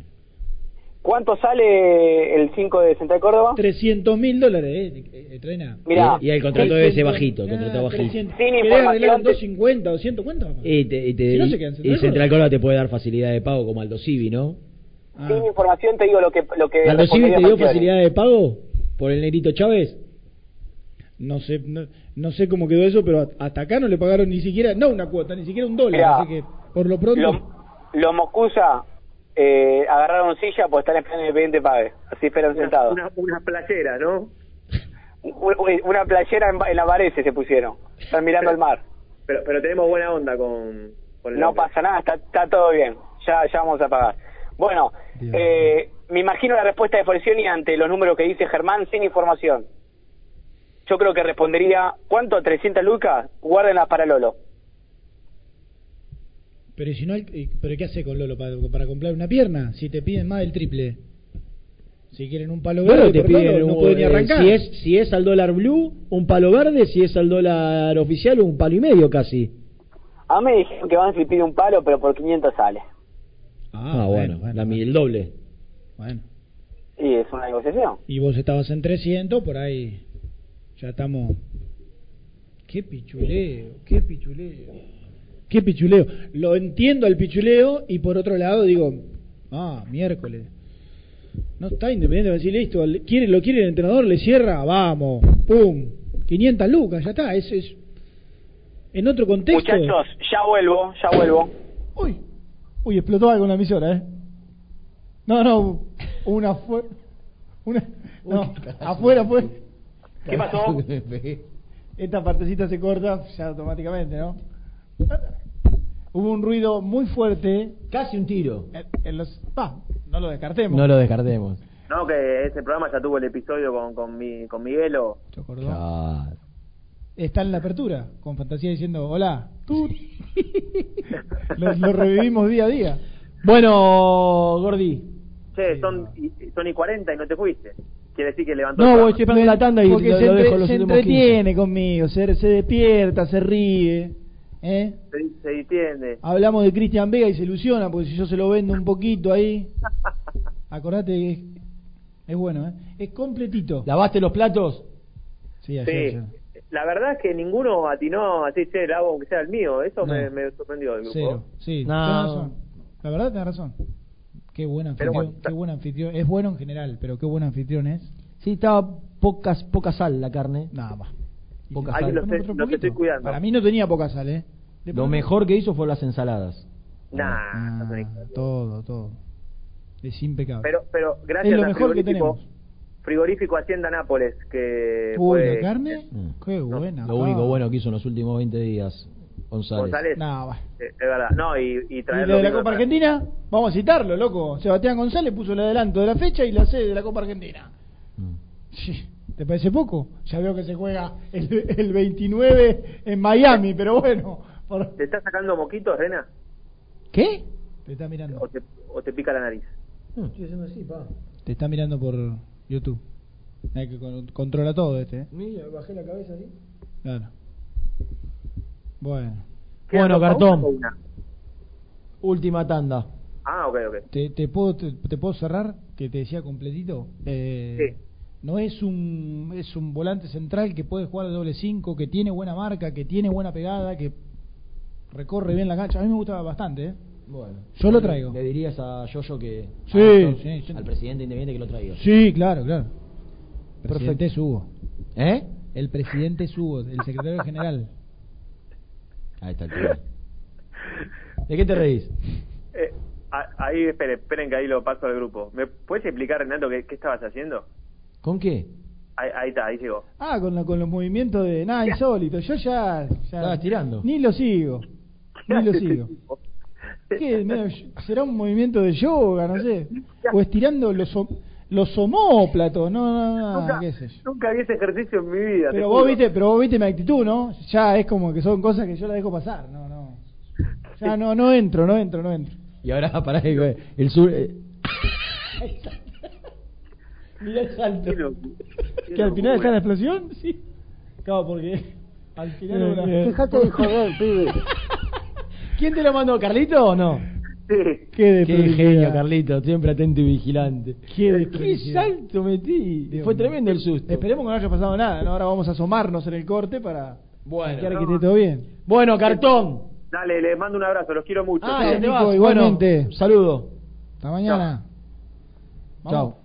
¿Cuánto sale el 5 de Central Córdoba? 300 mil dólares, eh, eh, Trena. Mirá. Y el contrato debe ser bajito, el Ah, contrato bajito. 300. Sin ¿Querés información arreglar te- 250, 200? ¿Cuánto? Y, te- y te- Si no y- se quedan y Central Central Córdoba. Te puede dar facilidad de pago como Aldo Civi, ¿no? Ah. Sin información te digo lo que lo que ¿Aldo Civi te dio facilidad de pago por el negrito Chávez? No sé, no, no sé cómo quedó eso, pero hasta acá no le pagaron ni siquiera, no una cuota, ni siquiera un dólar. Mirá, así que, por lo pronto, Los lo Moscusa eh, agarraron silla pues están esperando el Independiente pague. Así esperan Una, sentados. una, una playera, ¿no? Una playera en, en la Varese se pusieron. Están mirando el mar. Pero, pero tenemos buena onda con, con el No hombre. pasa nada, está, está todo bien. Ya, ya vamos a pagar. Bueno, eh, me imagino la respuesta de Forcioni ante los números que dice Germán sin información. Yo creo que respondería, ¿cuánto? ¿300 lucas? Guárdenlas para Lolo. Pero si no, hay- eh, pero ¿qué hace con Lolo para, para comprar una pierna? Si te piden más del triple. Si quieren un palo verde, Bueno, te piden no un- pueden ni eh, arrancar. si es si es al dólar blue, un palo verde, si es al dólar oficial, un palo y medio casi. A mí me dijeron que van si pide un palo, pero por 500 sale. Ah, bueno, la mi- el doble. Bueno. Y es una negociación. Y vos estabas en 300, por ahí ya estamos... Qué pichuleo, qué pichuleo. Qué pichuleo. Lo entiendo al pichuleo y por otro lado digo, ah, miércoles. No está independiente, va a decir, listo, quiere, lo quiere el entrenador, le cierra, vamos, pum, 500 lucas, ya está, es, es en otro contexto. Muchachos, ya vuelvo, ya vuelvo. Uy, uy, explotó algo en la emisora, ¿eh? No, no, una fue, una, no, afuera fue. ¿Qué pasó? <laughs> Esta partecita se corta ya automáticamente, ¿no? Hubo un ruido muy fuerte. Casi un tiro. En, en los, pa, no lo descartemos. No lo descartemos. No, que ese programa ya tuvo el episodio con, con, mi, con Miguelo. ¿Te acordó? Claro. Está en la apertura, con fantasía diciendo, hola, tú. <laughs> lo, lo revivimos día a día. Bueno, Gordi. Che, son, y, son y 40 y no te fuiste. Quiere decir que levantó No, el voy, esperando la tanda y Porque lo, se, lo entre- dejo los se últimos 15. entretiene conmigo, se, se despierta, se ríe. ¿Eh? Se, se entiende. Hablamos de Cristian Vega y se ilusiona, porque si yo se lo vendo un poquito ahí, <laughs> acordate que es, es bueno, ¿eh? es completito. ¿Lavaste los platos? Sí, ayer, Sí. La verdad es que ninguno atinó así, che, lavo aunque sea el mío. Eso No. me, me sorprendió del grupo. Cero, sí, No. tenés razón. La verdad tenés razón. Qué buen anfitrión, bueno, qué buen anfitrión. Es bueno en general, pero qué buen anfitrión es. Sí, estaba pocas, poca sal la carne. Nada más. Poca sal. lo sé- estoy cuidando. Para mí no tenía poca sal, ¿eh? Lo mejor que hizo fue las ensaladas. Nah, Ah, no tenés- todo, todo. Es impecable. pero, pero gracias es lo mejor que frigorífico, tenemos. frigorífico Hacienda Nápoles, que Uy, fue... la carne, Mm. qué buena. Lo ah. único bueno que hizo en los últimos 20 días. González. González. No, va. Eh, es verdad. No, y, y Y traerlo lo de la Copa Argentina, vamos a citarlo, loco. Sebastián González puso el adelanto de la fecha y la sede de la Copa Argentina. Mm. Sí, ¿Te parece poco? Ya veo que se juega el, el 29 en Miami, pero bueno. por- ¿Te está sacando moquitos, Rena? ¿Qué? Te está mirando. ¿O te, o te pica la nariz? No, estoy haciendo así, pa. Te está mirando por YouTube. Hay que con- controla todo este, ¿eh? Mira, bajé la cabeza así. Claro. Bueno. ¿Quedan Bueno, cartón. una? Última tanda. Ah, ok, ok. ¿Te, te puedo, te, te puedo cerrar? Que te decía completito. Eh, No es un, es un volante central que puede jugar al doble 5, que tiene buena marca, que tiene buena pegada, que recorre bien la cancha. A mí me gusta bastante, ¿eh? Bueno. Yo lo traigo. Le dirías a Yoyo que. Sí, a- sí, sí. Al presidente independiente que lo traiga. Sí, claro, claro. El presidente es Hugo. ¿Eh? El presidente es Hugo, el secretario general. Ahí está el tema. ¿De qué te reís? Eh, a- ahí, esperen, esperen que ahí lo paso al grupo. ¿Me puedes explicar, Renato, qué, qué estabas haciendo? ¿Con qué? Ahí, ahí está, ahí llegó. Ah, con, la- con los movimientos de nada <laughs> insólito. Yo ya, ya Estabas tirando. Ni lo sigo. Ni lo sigo. <laughs> ¿Qué? ¿Será un movimiento de yoga? No sé. O estirando los, los homóplatos. No, no, no. Nunca, qué sé yo. nunca vi ese ejercicio en mi vida. Pero juro. vos viste, pero vos viste mi actitud, ¿no? Ya es como que son cosas que yo la dejo pasar. No, no. Ya no, no entro, no entro, no entro. Y ahora <laughs> para el sur. eh, Mira el salto. Qué loco- qué ¿Que al final está la explosión? Sí. Claro, porque al final... Eh, una- eh. Dejate de joder, pibe. <laughs> ¿Quién te lo mandó, Carlito o no? Sí. Qué Qué genio, Carlito, siempre atento y vigilante. Qué ¿Qué salto metí? Dios Fue tremendo el susto. Esperemos que no haya pasado nada, ¿no? Ahora vamos a asomarnos en el corte para Bueno. chequear que esté todo bien. Bueno, cartón. Dale, les mando un abrazo, los quiero mucho. Ah, ya te vas. igualmente. Bueno, saludo. Hasta mañana. Vamos. Chao.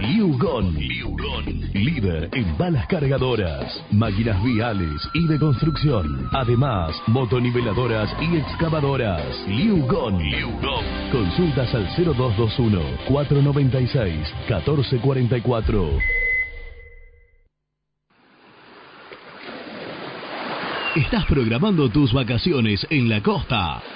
Liugon. Líder en balas cargadoras, máquinas viales y de construcción. Además, motoniveladoras y excavadoras. Liugon. Consultas al 0221-496-1444. ¿Estás programando tus vacaciones en la costa?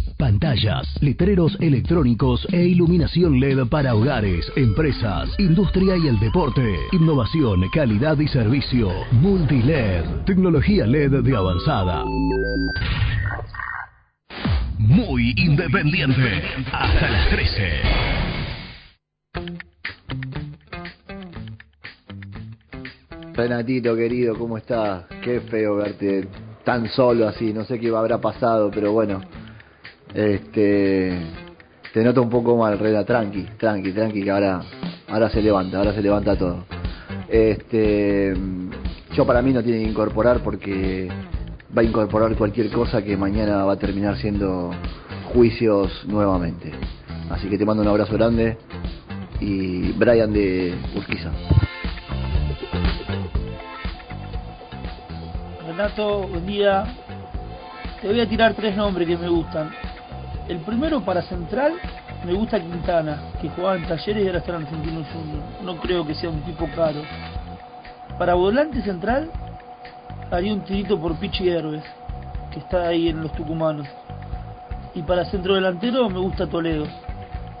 Pantallas, letreros electrónicos e iluminación LED para hogares, empresas, industria y el deporte. Innovación, calidad y servicio. Multiled, tecnología LED de avanzada. Muy independiente. Hasta las 13. Renatito querido, ¿cómo estás? Qué feo verte tan solo así, no sé qué habrá pasado, pero bueno, este te noto un poco mal, Rena, tranqui, tranqui, tranqui, que ahora, ahora se levanta, ahora se levanta todo. Este yo para mí no tiene que incorporar porque va a incorporar cualquier cosa que mañana va a terminar siendo juicios nuevamente. Así que te mando un abrazo grande y Brian de Urquiza. Renato, buen día. Te voy a tirar tres nombres que me gustan. El primero para central, me gusta Quintana, que jugaba en talleres y ahora está en Argentino Junior. No creo que sea un tipo caro. Para volante central, haría un tirito por Pichi Herbes, que está ahí en los tucumanos. Y para centro delantero me gusta Toledo,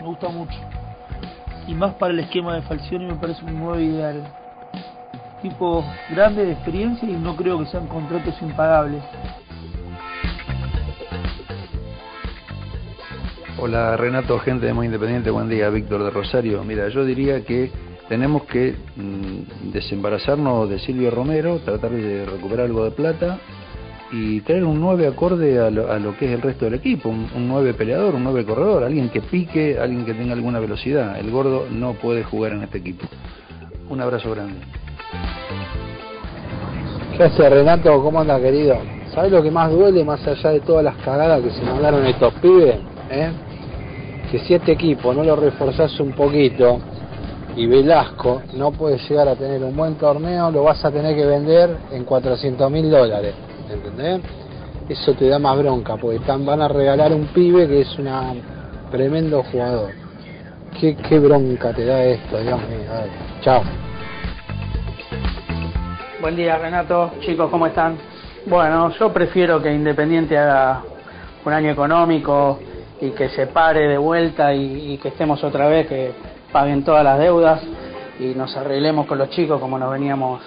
me gusta mucho. Y más para el esquema de Falcioni me parece un nuevo ideal. Tipo grande de experiencia y no creo que sean contratos impagables. Hola Renato, gente de Muy Independiente, buen día, Víctor de Rosario. Mira, yo diría que tenemos que mm, desembarazarnos de Silvio Romero, tratar de recuperar algo de plata y traer un 9 acorde a lo, que es el resto del equipo, un, un 9 peleador, un 9 corredor, alguien que pique, alguien que tenga alguna velocidad. El gordo no puede jugar en este equipo. Un abrazo grande. ¿Qué hace Renato? ¿Cómo anda querido? ¿Sabes lo que más duele más allá de todas las cagadas que se mandaron estos pibes? ¿Eh? Que si este equipo no lo reforzás un poquito y Velasco no puede llegar a tener un buen torneo, lo vas a tener que vender en 400 mil dólares. ¿Entendés? Eso te da más bronca, porque van a regalar un pibe que es un tremendo jugador. ¿Qué, qué bronca te da esto, Dios mío. Chao. Buen día Renato, chicos, ¿cómo están? Bueno, yo prefiero que Independiente haga un año económico y que se pare de vuelta y, que estemos otra vez, que paguen todas las deudas y nos arreglemos con los chicos como nos veníamos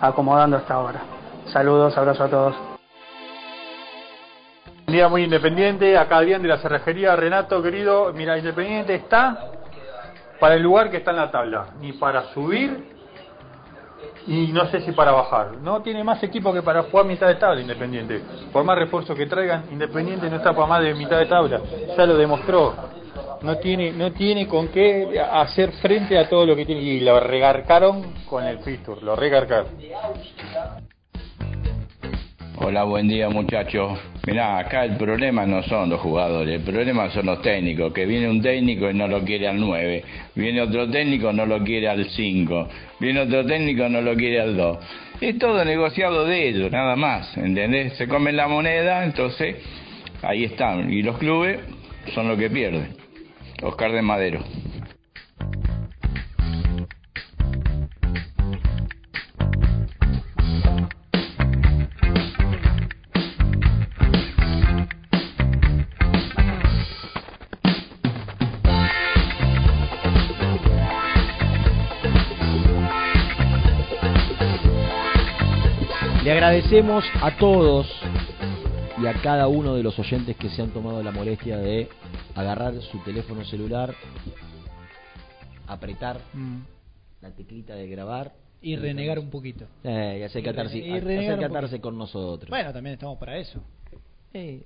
acomodando hasta ahora. Saludos, abrazo a todos. Un día muy independiente, acá Adrián de la cerrajería, Renato querido, mira, Independiente está para el lugar que está en la tabla, ni para subir y no sé si para bajar. No tiene más equipo que para jugar mitad de tabla Independiente. Por más refuerzos que traigan, Independiente no está para más de mitad de tabla. Ya lo demostró. No tiene, no tiene con qué hacer frente a todo lo que tiene. Y lo regarcaron con el fixture, lo regarcaron. Hola, buen día muchachos. Mirá, acá el problema no son los jugadores, el problema son los técnicos, que viene un técnico y no lo quiere al 9, viene otro técnico no lo quiere al 5, viene otro técnico no lo quiere al 2. Es todo negociado de ellos, nada más, ¿entendés? Se comen la moneda, entonces ahí están. Y los clubes son los que pierden. Oscar de Madero. Agradecemos a todos y a cada uno de los oyentes que se han tomado la molestia de agarrar su teléfono celular, apretar Mm. la teclita de grabar Y renegar un poquito. Eh, y hacer catarse, con nosotros. Bueno, también estamos para eso.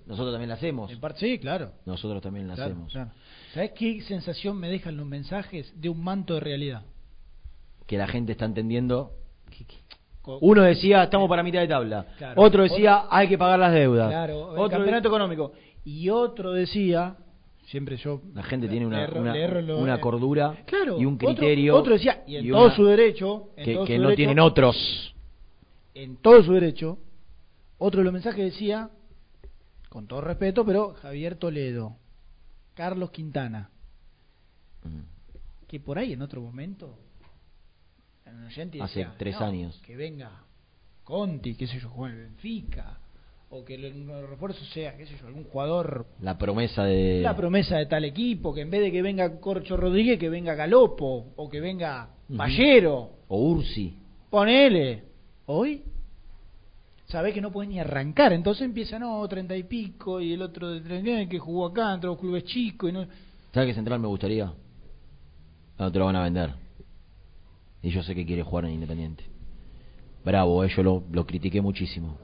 Nosotros también la hacemos. Sí, claro. Nosotros también la Claro, hacemos. claro. ¿Sabes qué sensación me dejan los mensajes de un manto de realidad? que la gente está entendiendo. Uno decía, estamos para mitad de tabla. Claro. Otro decía, hay que pagar las deudas. Claro, el campeonato económico. Y otro decía, siempre yo... La gente tiene una, erro- una, le erro lo- una eh, cordura Claro, y un otro- criterio. Otro, decía, y en y todo una- su derecho... en que, todo que su no derecho- tienen otros. En todo su derecho, otro de los mensajes decía, con todo respeto, pero Javier Toledo, Carlos Quintana, Mm. que por ahí en otro momento... un oyente Hace decía, tres "No, años. Que venga Conti, qué sé yo, juega en el Benfica, o que el, refuerzo sea, qué sé yo, algún jugador La promesa de. la promesa de tal equipo, que en vez de que venga Corcho Rodríguez, que venga Galopo, o que venga Ujú. Pallero, O Ursi. ponele. Hoy, sabés que no puedes ni arrancar, entonces empieza, no, treinta y pico, y el otro de treinta que jugó acá, entre los clubes chicos, y no... ¿Sabes qué central me gustaría? No te lo van a vender. Y yo sé que quiere jugar en Independiente. Bravo, eh, yo lo, lo critiqué muchísimo.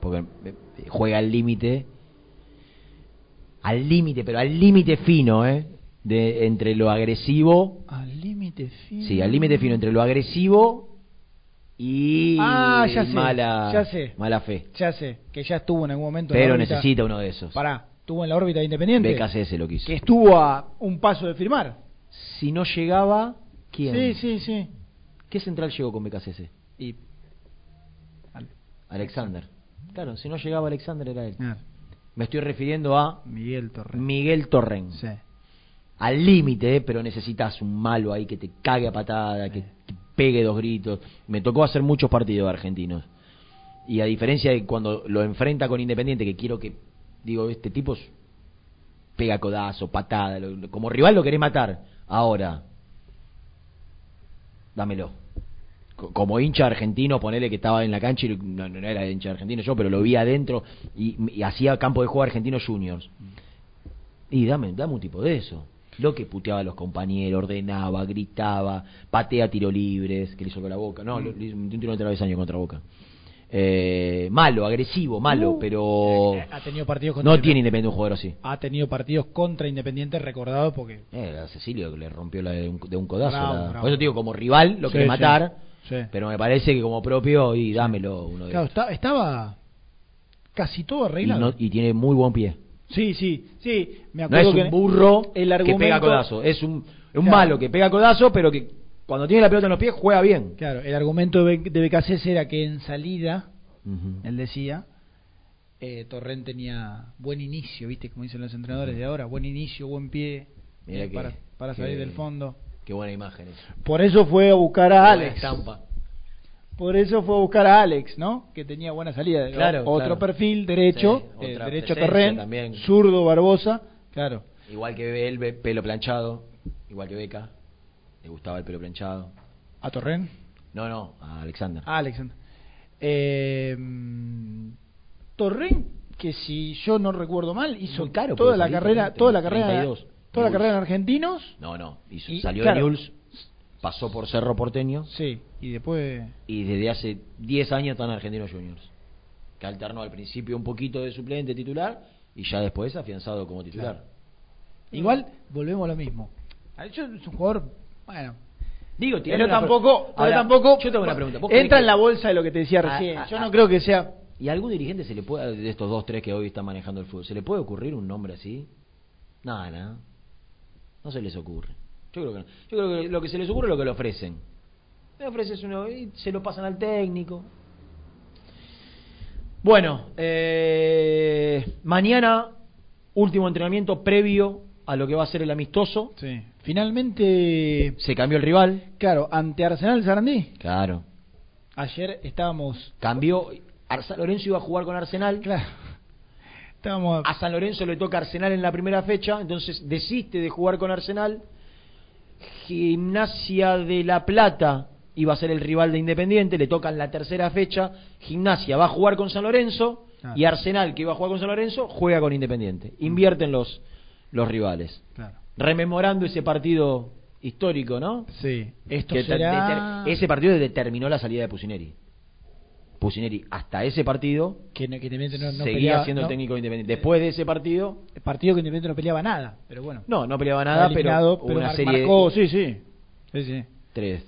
Porque eh, juega al límite. Al límite, pero al límite fino, ¿eh? De, entre lo agresivo. Al límite fino. Sí, al límite fino entre lo agresivo y Ah, ya sé, mala, ya sé. mala fe. Ya sé, que ya estuvo en algún momento en la Pero necesita uno de esos. Pará, estuvo en la órbita de Independiente. BKCS lo quiso. Que estuvo a un paso de firmar. Si no llegaba, ¿quién? Sí, sí, sí. ¿Qué central llegó con BKCS? Y Alexander. Claro, si no llegaba Alexander era él. Ah. Me estoy refiriendo a Miguel Torren. Miguel Torren. Sí. Al límite, eh, pero necesitas un malo ahí que te cague a patada, que te pegue dos gritos. Me tocó hacer muchos partidos argentinos. Y a diferencia de cuando lo enfrenta con Independiente, que quiero que, digo, este tipo pega codazo, patada, lo- como rival lo querés matar. Ahora, dámelo. Co- Como hincha argentino, ponele que estaba en la cancha y no, no era hincha argentino yo, pero lo vi adentro y, y hacía campo de juego argentino juniors. Y dame, dame un tipo de eso. Lo que puteaba a los compañeros, ordenaba, gritaba, patea tiro libres, que le hizo con la boca. No, lo- le hizo un tiro de travesaño contra boca. Eh, malo, agresivo, malo, Uh, pero Ha tenido partidos contra no tiene Independiente un jugador así. Ha tenido partidos contra Independiente recordados porque Eh, a Cecilio que le rompió la de un, de un codazo. Bravo, la- bravo. Por eso digo, como rival lo Sí, quiere matar, sí. pero me parece que como propio, y dámelo uno de Claro, esta- estaba casi todo y, arreglado. no- y tiene muy buen pie. Sí, sí, sí. Me No acuerdo es que un burro el que argumento, pega codazo, es un, un Claro. malo que pega codazo, pero que cuando tiene la pelota en los pies juega bien. Claro, el argumento de, B- de BKC era que en salida, él decía, eh, Torrent tenía buen inicio, ¿viste? Como dicen los entrenadores de ahora, buen inicio, buen pie eh, que- para, para salir del fondo. Qué buena imagen esa. Por eso fue a buscar a Alex. estampa. Por eso fue a buscar a Alex, ¿no? Que tenía buena salida. Claro, Otro claro. perfil, derecho, Sí, eh, derecho Torrent, también. zurdo Barbosa, claro. Igual que él, pelo planchado, igual que Beca. Le gustaba el pelo planchado. ¿A Torrent? No, no, a Alexander. Ah, Alexander. Eh, mm, Torrent, que si yo no recuerdo mal, hizo Muy caro toda la carrera, toda la carrera, 32. toda la carrera en argentinos. No, no, hizo- Y, salió claro. de Newell's, pasó por Cerro Porteño Sí, y después y desde hace 10 años está en Argentinos Juniors. Que alternó al principio un poquito de suplente titular y ya después afianzado como titular. igual volvemos a lo mismo. Yo es un jugador, bueno, Digo, pero tampoco, pero Ahora, tampoco Yo tengo una pregunta. ¿Vos creés entra que- en la bolsa de lo que te decía Ah, recién. ah, yo ah. no creo que sea ¿Y a algún dirigente se le puede, de estos dos, tres que hoy están manejando el fútbol, se le puede ocurrir un nombre así? Nada, nada. No se les ocurre. Yo creo que no. Yo creo que lo que se les ocurre es lo que le ofrecen. Le ofreces uno y se lo pasan al técnico. Bueno, eh, mañana último entrenamiento previo a lo que va a ser el amistoso. Sí. Finalmente, Se cambió el rival. claro, ante Arsenal Sarandí. Claro. Ayer estábamos, Cambió. San Lorenzo iba a jugar con Arsenal. claro, estábamos A San Lorenzo le toca Arsenal en la primera fecha, entonces desiste de jugar con Arsenal. Gimnasia de La Plata iba a ser el rival de Independiente, le toca en la tercera fecha. Gimnasia va a jugar con San Lorenzo y Arsenal, que iba a jugar con San Lorenzo, juega con Independiente. Invierten los, los rivales. Claro. Rememorando ese partido histórico, ¿no? Sí, esto Que será ese partido determinó la salida de Pusineri. Pusineri, hasta ese partido, que, no- que Independiente no, no seguía peleaba, siendo no, técnico de Independiente. Después de ese partido, el partido que Independiente no peleaba nada, pero bueno. no, no peleaba nada, pero, hubo una mar- serie marcó, sí, sí. Sí, sí. tres.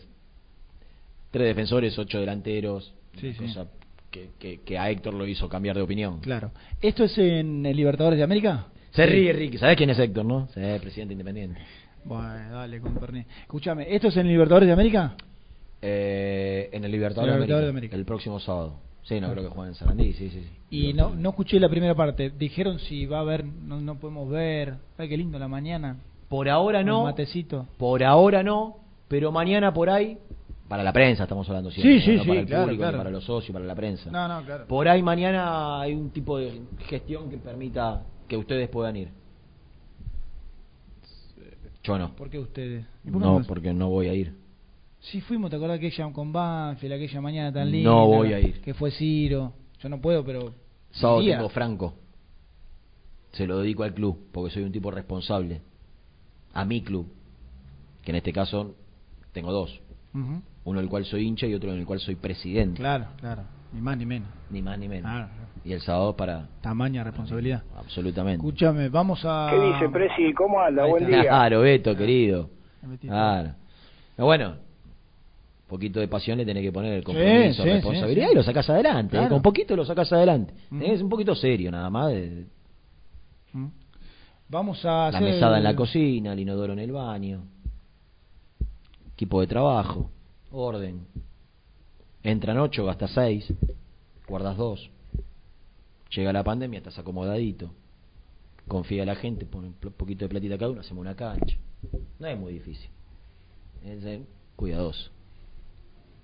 tres defensores, ocho delanteros, Sí, sí. cosa que, que, que a Héctor lo hizo cambiar de opinión. Claro. ¿Esto es en el Libertadores de América? Se Sí. ríe Ricky, ¿sabés quién es Héctor, no? Sí, presidente independiente. Bueno, dale, con Perné. Escúchame, ¿esto es en el Libertadores de América? Eh, en el Libertadores, de, Libertadores América, de América. el próximo sábado. Sí, no Ah. creo que jueguen en Sarandí, sí, sí. sí. Y no no escuché la primera parte. Dijeron si va a haber, no, no podemos ver. Ay, qué lindo la mañana. Por ahora no. Un matecito. Por ahora no, pero mañana por ahí, para la prensa estamos hablando Sí, siempre, sí, no sí, para el claro, público, claro. para los socios, para la prensa. No, no, claro. Por ahí mañana hay un tipo de gestión que permita que ustedes puedan ir. Yo no. ¿Por qué ustedes? ¿Y por qué No, porque no voy a ir. Sí, fuimos, ¿te acordás aquella con Banfield, aquella mañana tan linda? No voy a ir. Que fue Ciro. Yo no puedo, pero. Sábado tengo franco. Se lo dedico al club, porque soy un tipo responsable. A mi club. Que en este caso tengo dos. Uno del cual soy hincha y otro en el cual soy presidente. Claro, claro. Ni más ni menos. Ni más ni menos. Y el sábado para... Tamaña responsabilidad. Absolutamente. Escúchame, vamos a. ¿Qué dice, Presi? ¿Cómo anda? Buen día. Claro, Beto, querido. Claro. Pero bueno, un poquito de pasión le tenés que poner el compromiso, Sí, sí, responsabilidad sí, sí. y lo sacás adelante. ¿eh? Claro. Con poquito lo sacás adelante. Mm. Es un poquito serio nada más. de- Vamos a la hacer. mesada en la cocina, el inodoro en el baño. Equipo de trabajo, orden. Entran ocho, gastas seis, guardas dos. Llega la pandemia, estás acomodadito. Confía a la gente, pone un poquito de platita cada uno, hacemos una cancha. No es muy difícil. Es ser cuidadoso.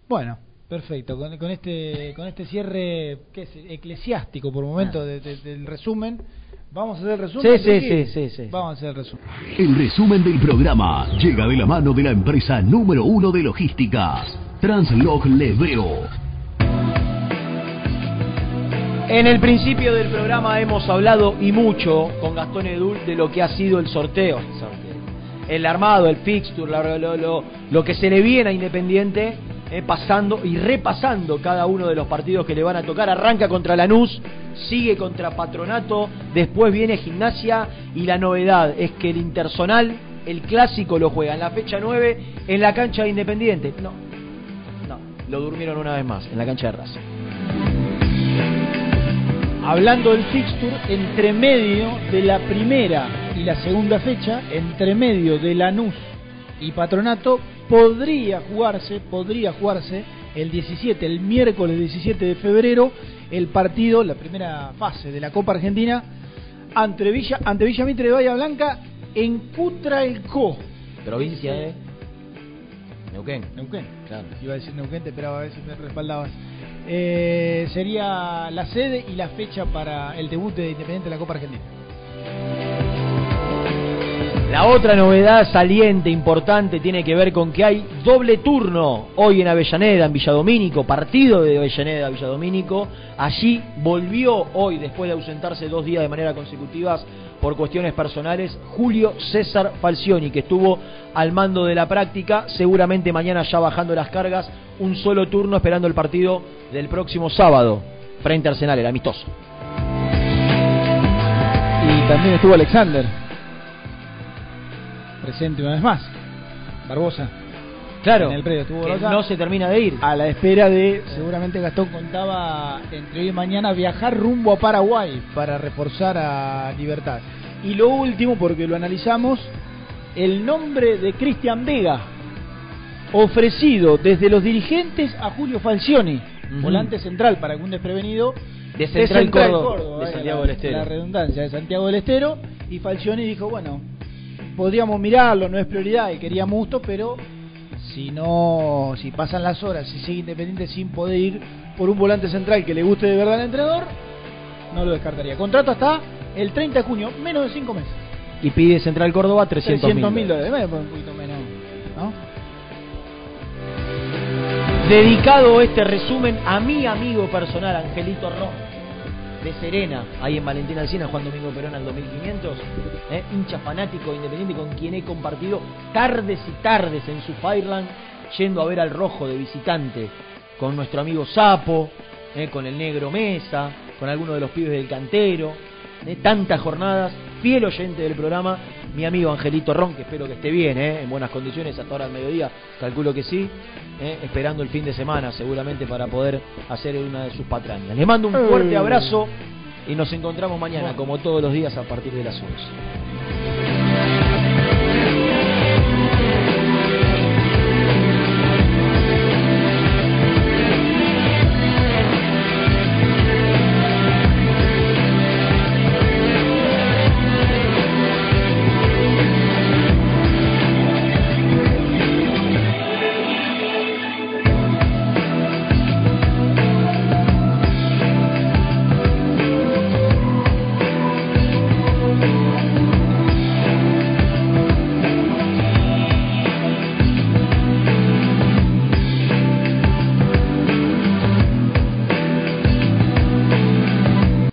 Bueno, perfecto. Con, con este con este cierre ¿qué es? eclesiástico por momento de- de- del resumen, vamos a hacer el resumen. Ah. Sí, sí, sí, sí, sí. Vamos a hacer el resumen. El resumen del programa llega de la mano de la empresa número uno de logística, Translog Leveo. En el principio del programa hemos hablado y mucho con Gastón Edul de lo que ha sido el sorteo. El armado, el fixture, lo, que se le viene a Independiente, eh, pasando y repasando cada uno de los partidos que le van a tocar. Arranca contra Lanús, sigue contra Patronato, después viene Gimnasia y la novedad es que el Intersonal, el clásico, lo juega en la fecha 9 en la cancha de Independiente. No, lo durmieron una vez más en la cancha de Racing. Hablando del fixture, entre medio de la primera y la segunda fecha, entre medio de Lanús y Patronato, podría jugarse, podría jugarse el 17, el miércoles 17 de febrero, el partido, la primera fase de la Copa Argentina, ante Villa, ante Villa Mitre de Bahía Blanca en Cutralcó. Provincia de Neuquén. Neuquén. Claro. Iba a decir Neuquén, te esperaba a ver si me respaldabas. Eh, sería la sede y la fecha para el debut de Independiente en la Copa Argentina. La otra novedad saliente, importante, tiene que ver con que hay doble turno hoy en Avellaneda, en Villadomínico, partido de Avellaneda, Villadomínico. Allí volvió hoy, después de ausentarse dos días de manera consecutivas por cuestiones personales, Julio César Falcioni, que estuvo al mando de la práctica, seguramente mañana ya bajando las cargas, un solo turno esperando el partido del próximo sábado, frente Arsenal, el amistoso. Y también estuvo Alexander. Presente una vez más. Barbosa. Claro, En el predio estuvo que Barbosa. no se termina de ir. A la espera de, seguramente Gastón contaba entre hoy y mañana, viajar rumbo a Paraguay para reforzar a Libertad. Y lo último, porque lo analizamos, el nombre de Cristian Vega, ofrecido desde los dirigentes a Julio Falcioni, volante central para algún desprevenido. De Central Córdoba, de Santiago del Estero. La redundancia de Santiago del Estero. Y Falcioni dijo, bueno, podríamos mirarlo, no es prioridad, y queríamos gusto, pero si no, si pasan las horas, si sigue Independiente sin poder ir por un volante central que le guste de verdad al entrenador, no lo descartaría. Contrato hasta el 30 de junio, menos de 5 meses. Y pide Central Córdoba 300 mil. dólares, bueno, un poquito menos, ¿no? Dedicado este resumen a mi amigo personal, Angelito Ron, de Serena, ahí en Valentina Alcina, Juan Domingo Perón al 2500, eh, hincha fanático de independiente con quien he compartido tardes y tardes en su Fireland, yendo a ver al rojo de visitante, con nuestro amigo Sapo, eh, con el negro Mesa, con algunos de los pibes del cantero, eh, tantas jornadas fiel oyente del programa, mi amigo Angelito Ron, que espero que esté bien, ¿eh? en buenas condiciones hasta ahora al mediodía, calculo que sí, ¿eh? esperando el fin de semana seguramente para poder hacer una de sus patrañas. Le mando un fuerte Eh. abrazo y nos encontramos mañana, como todos los días, a partir de las 11.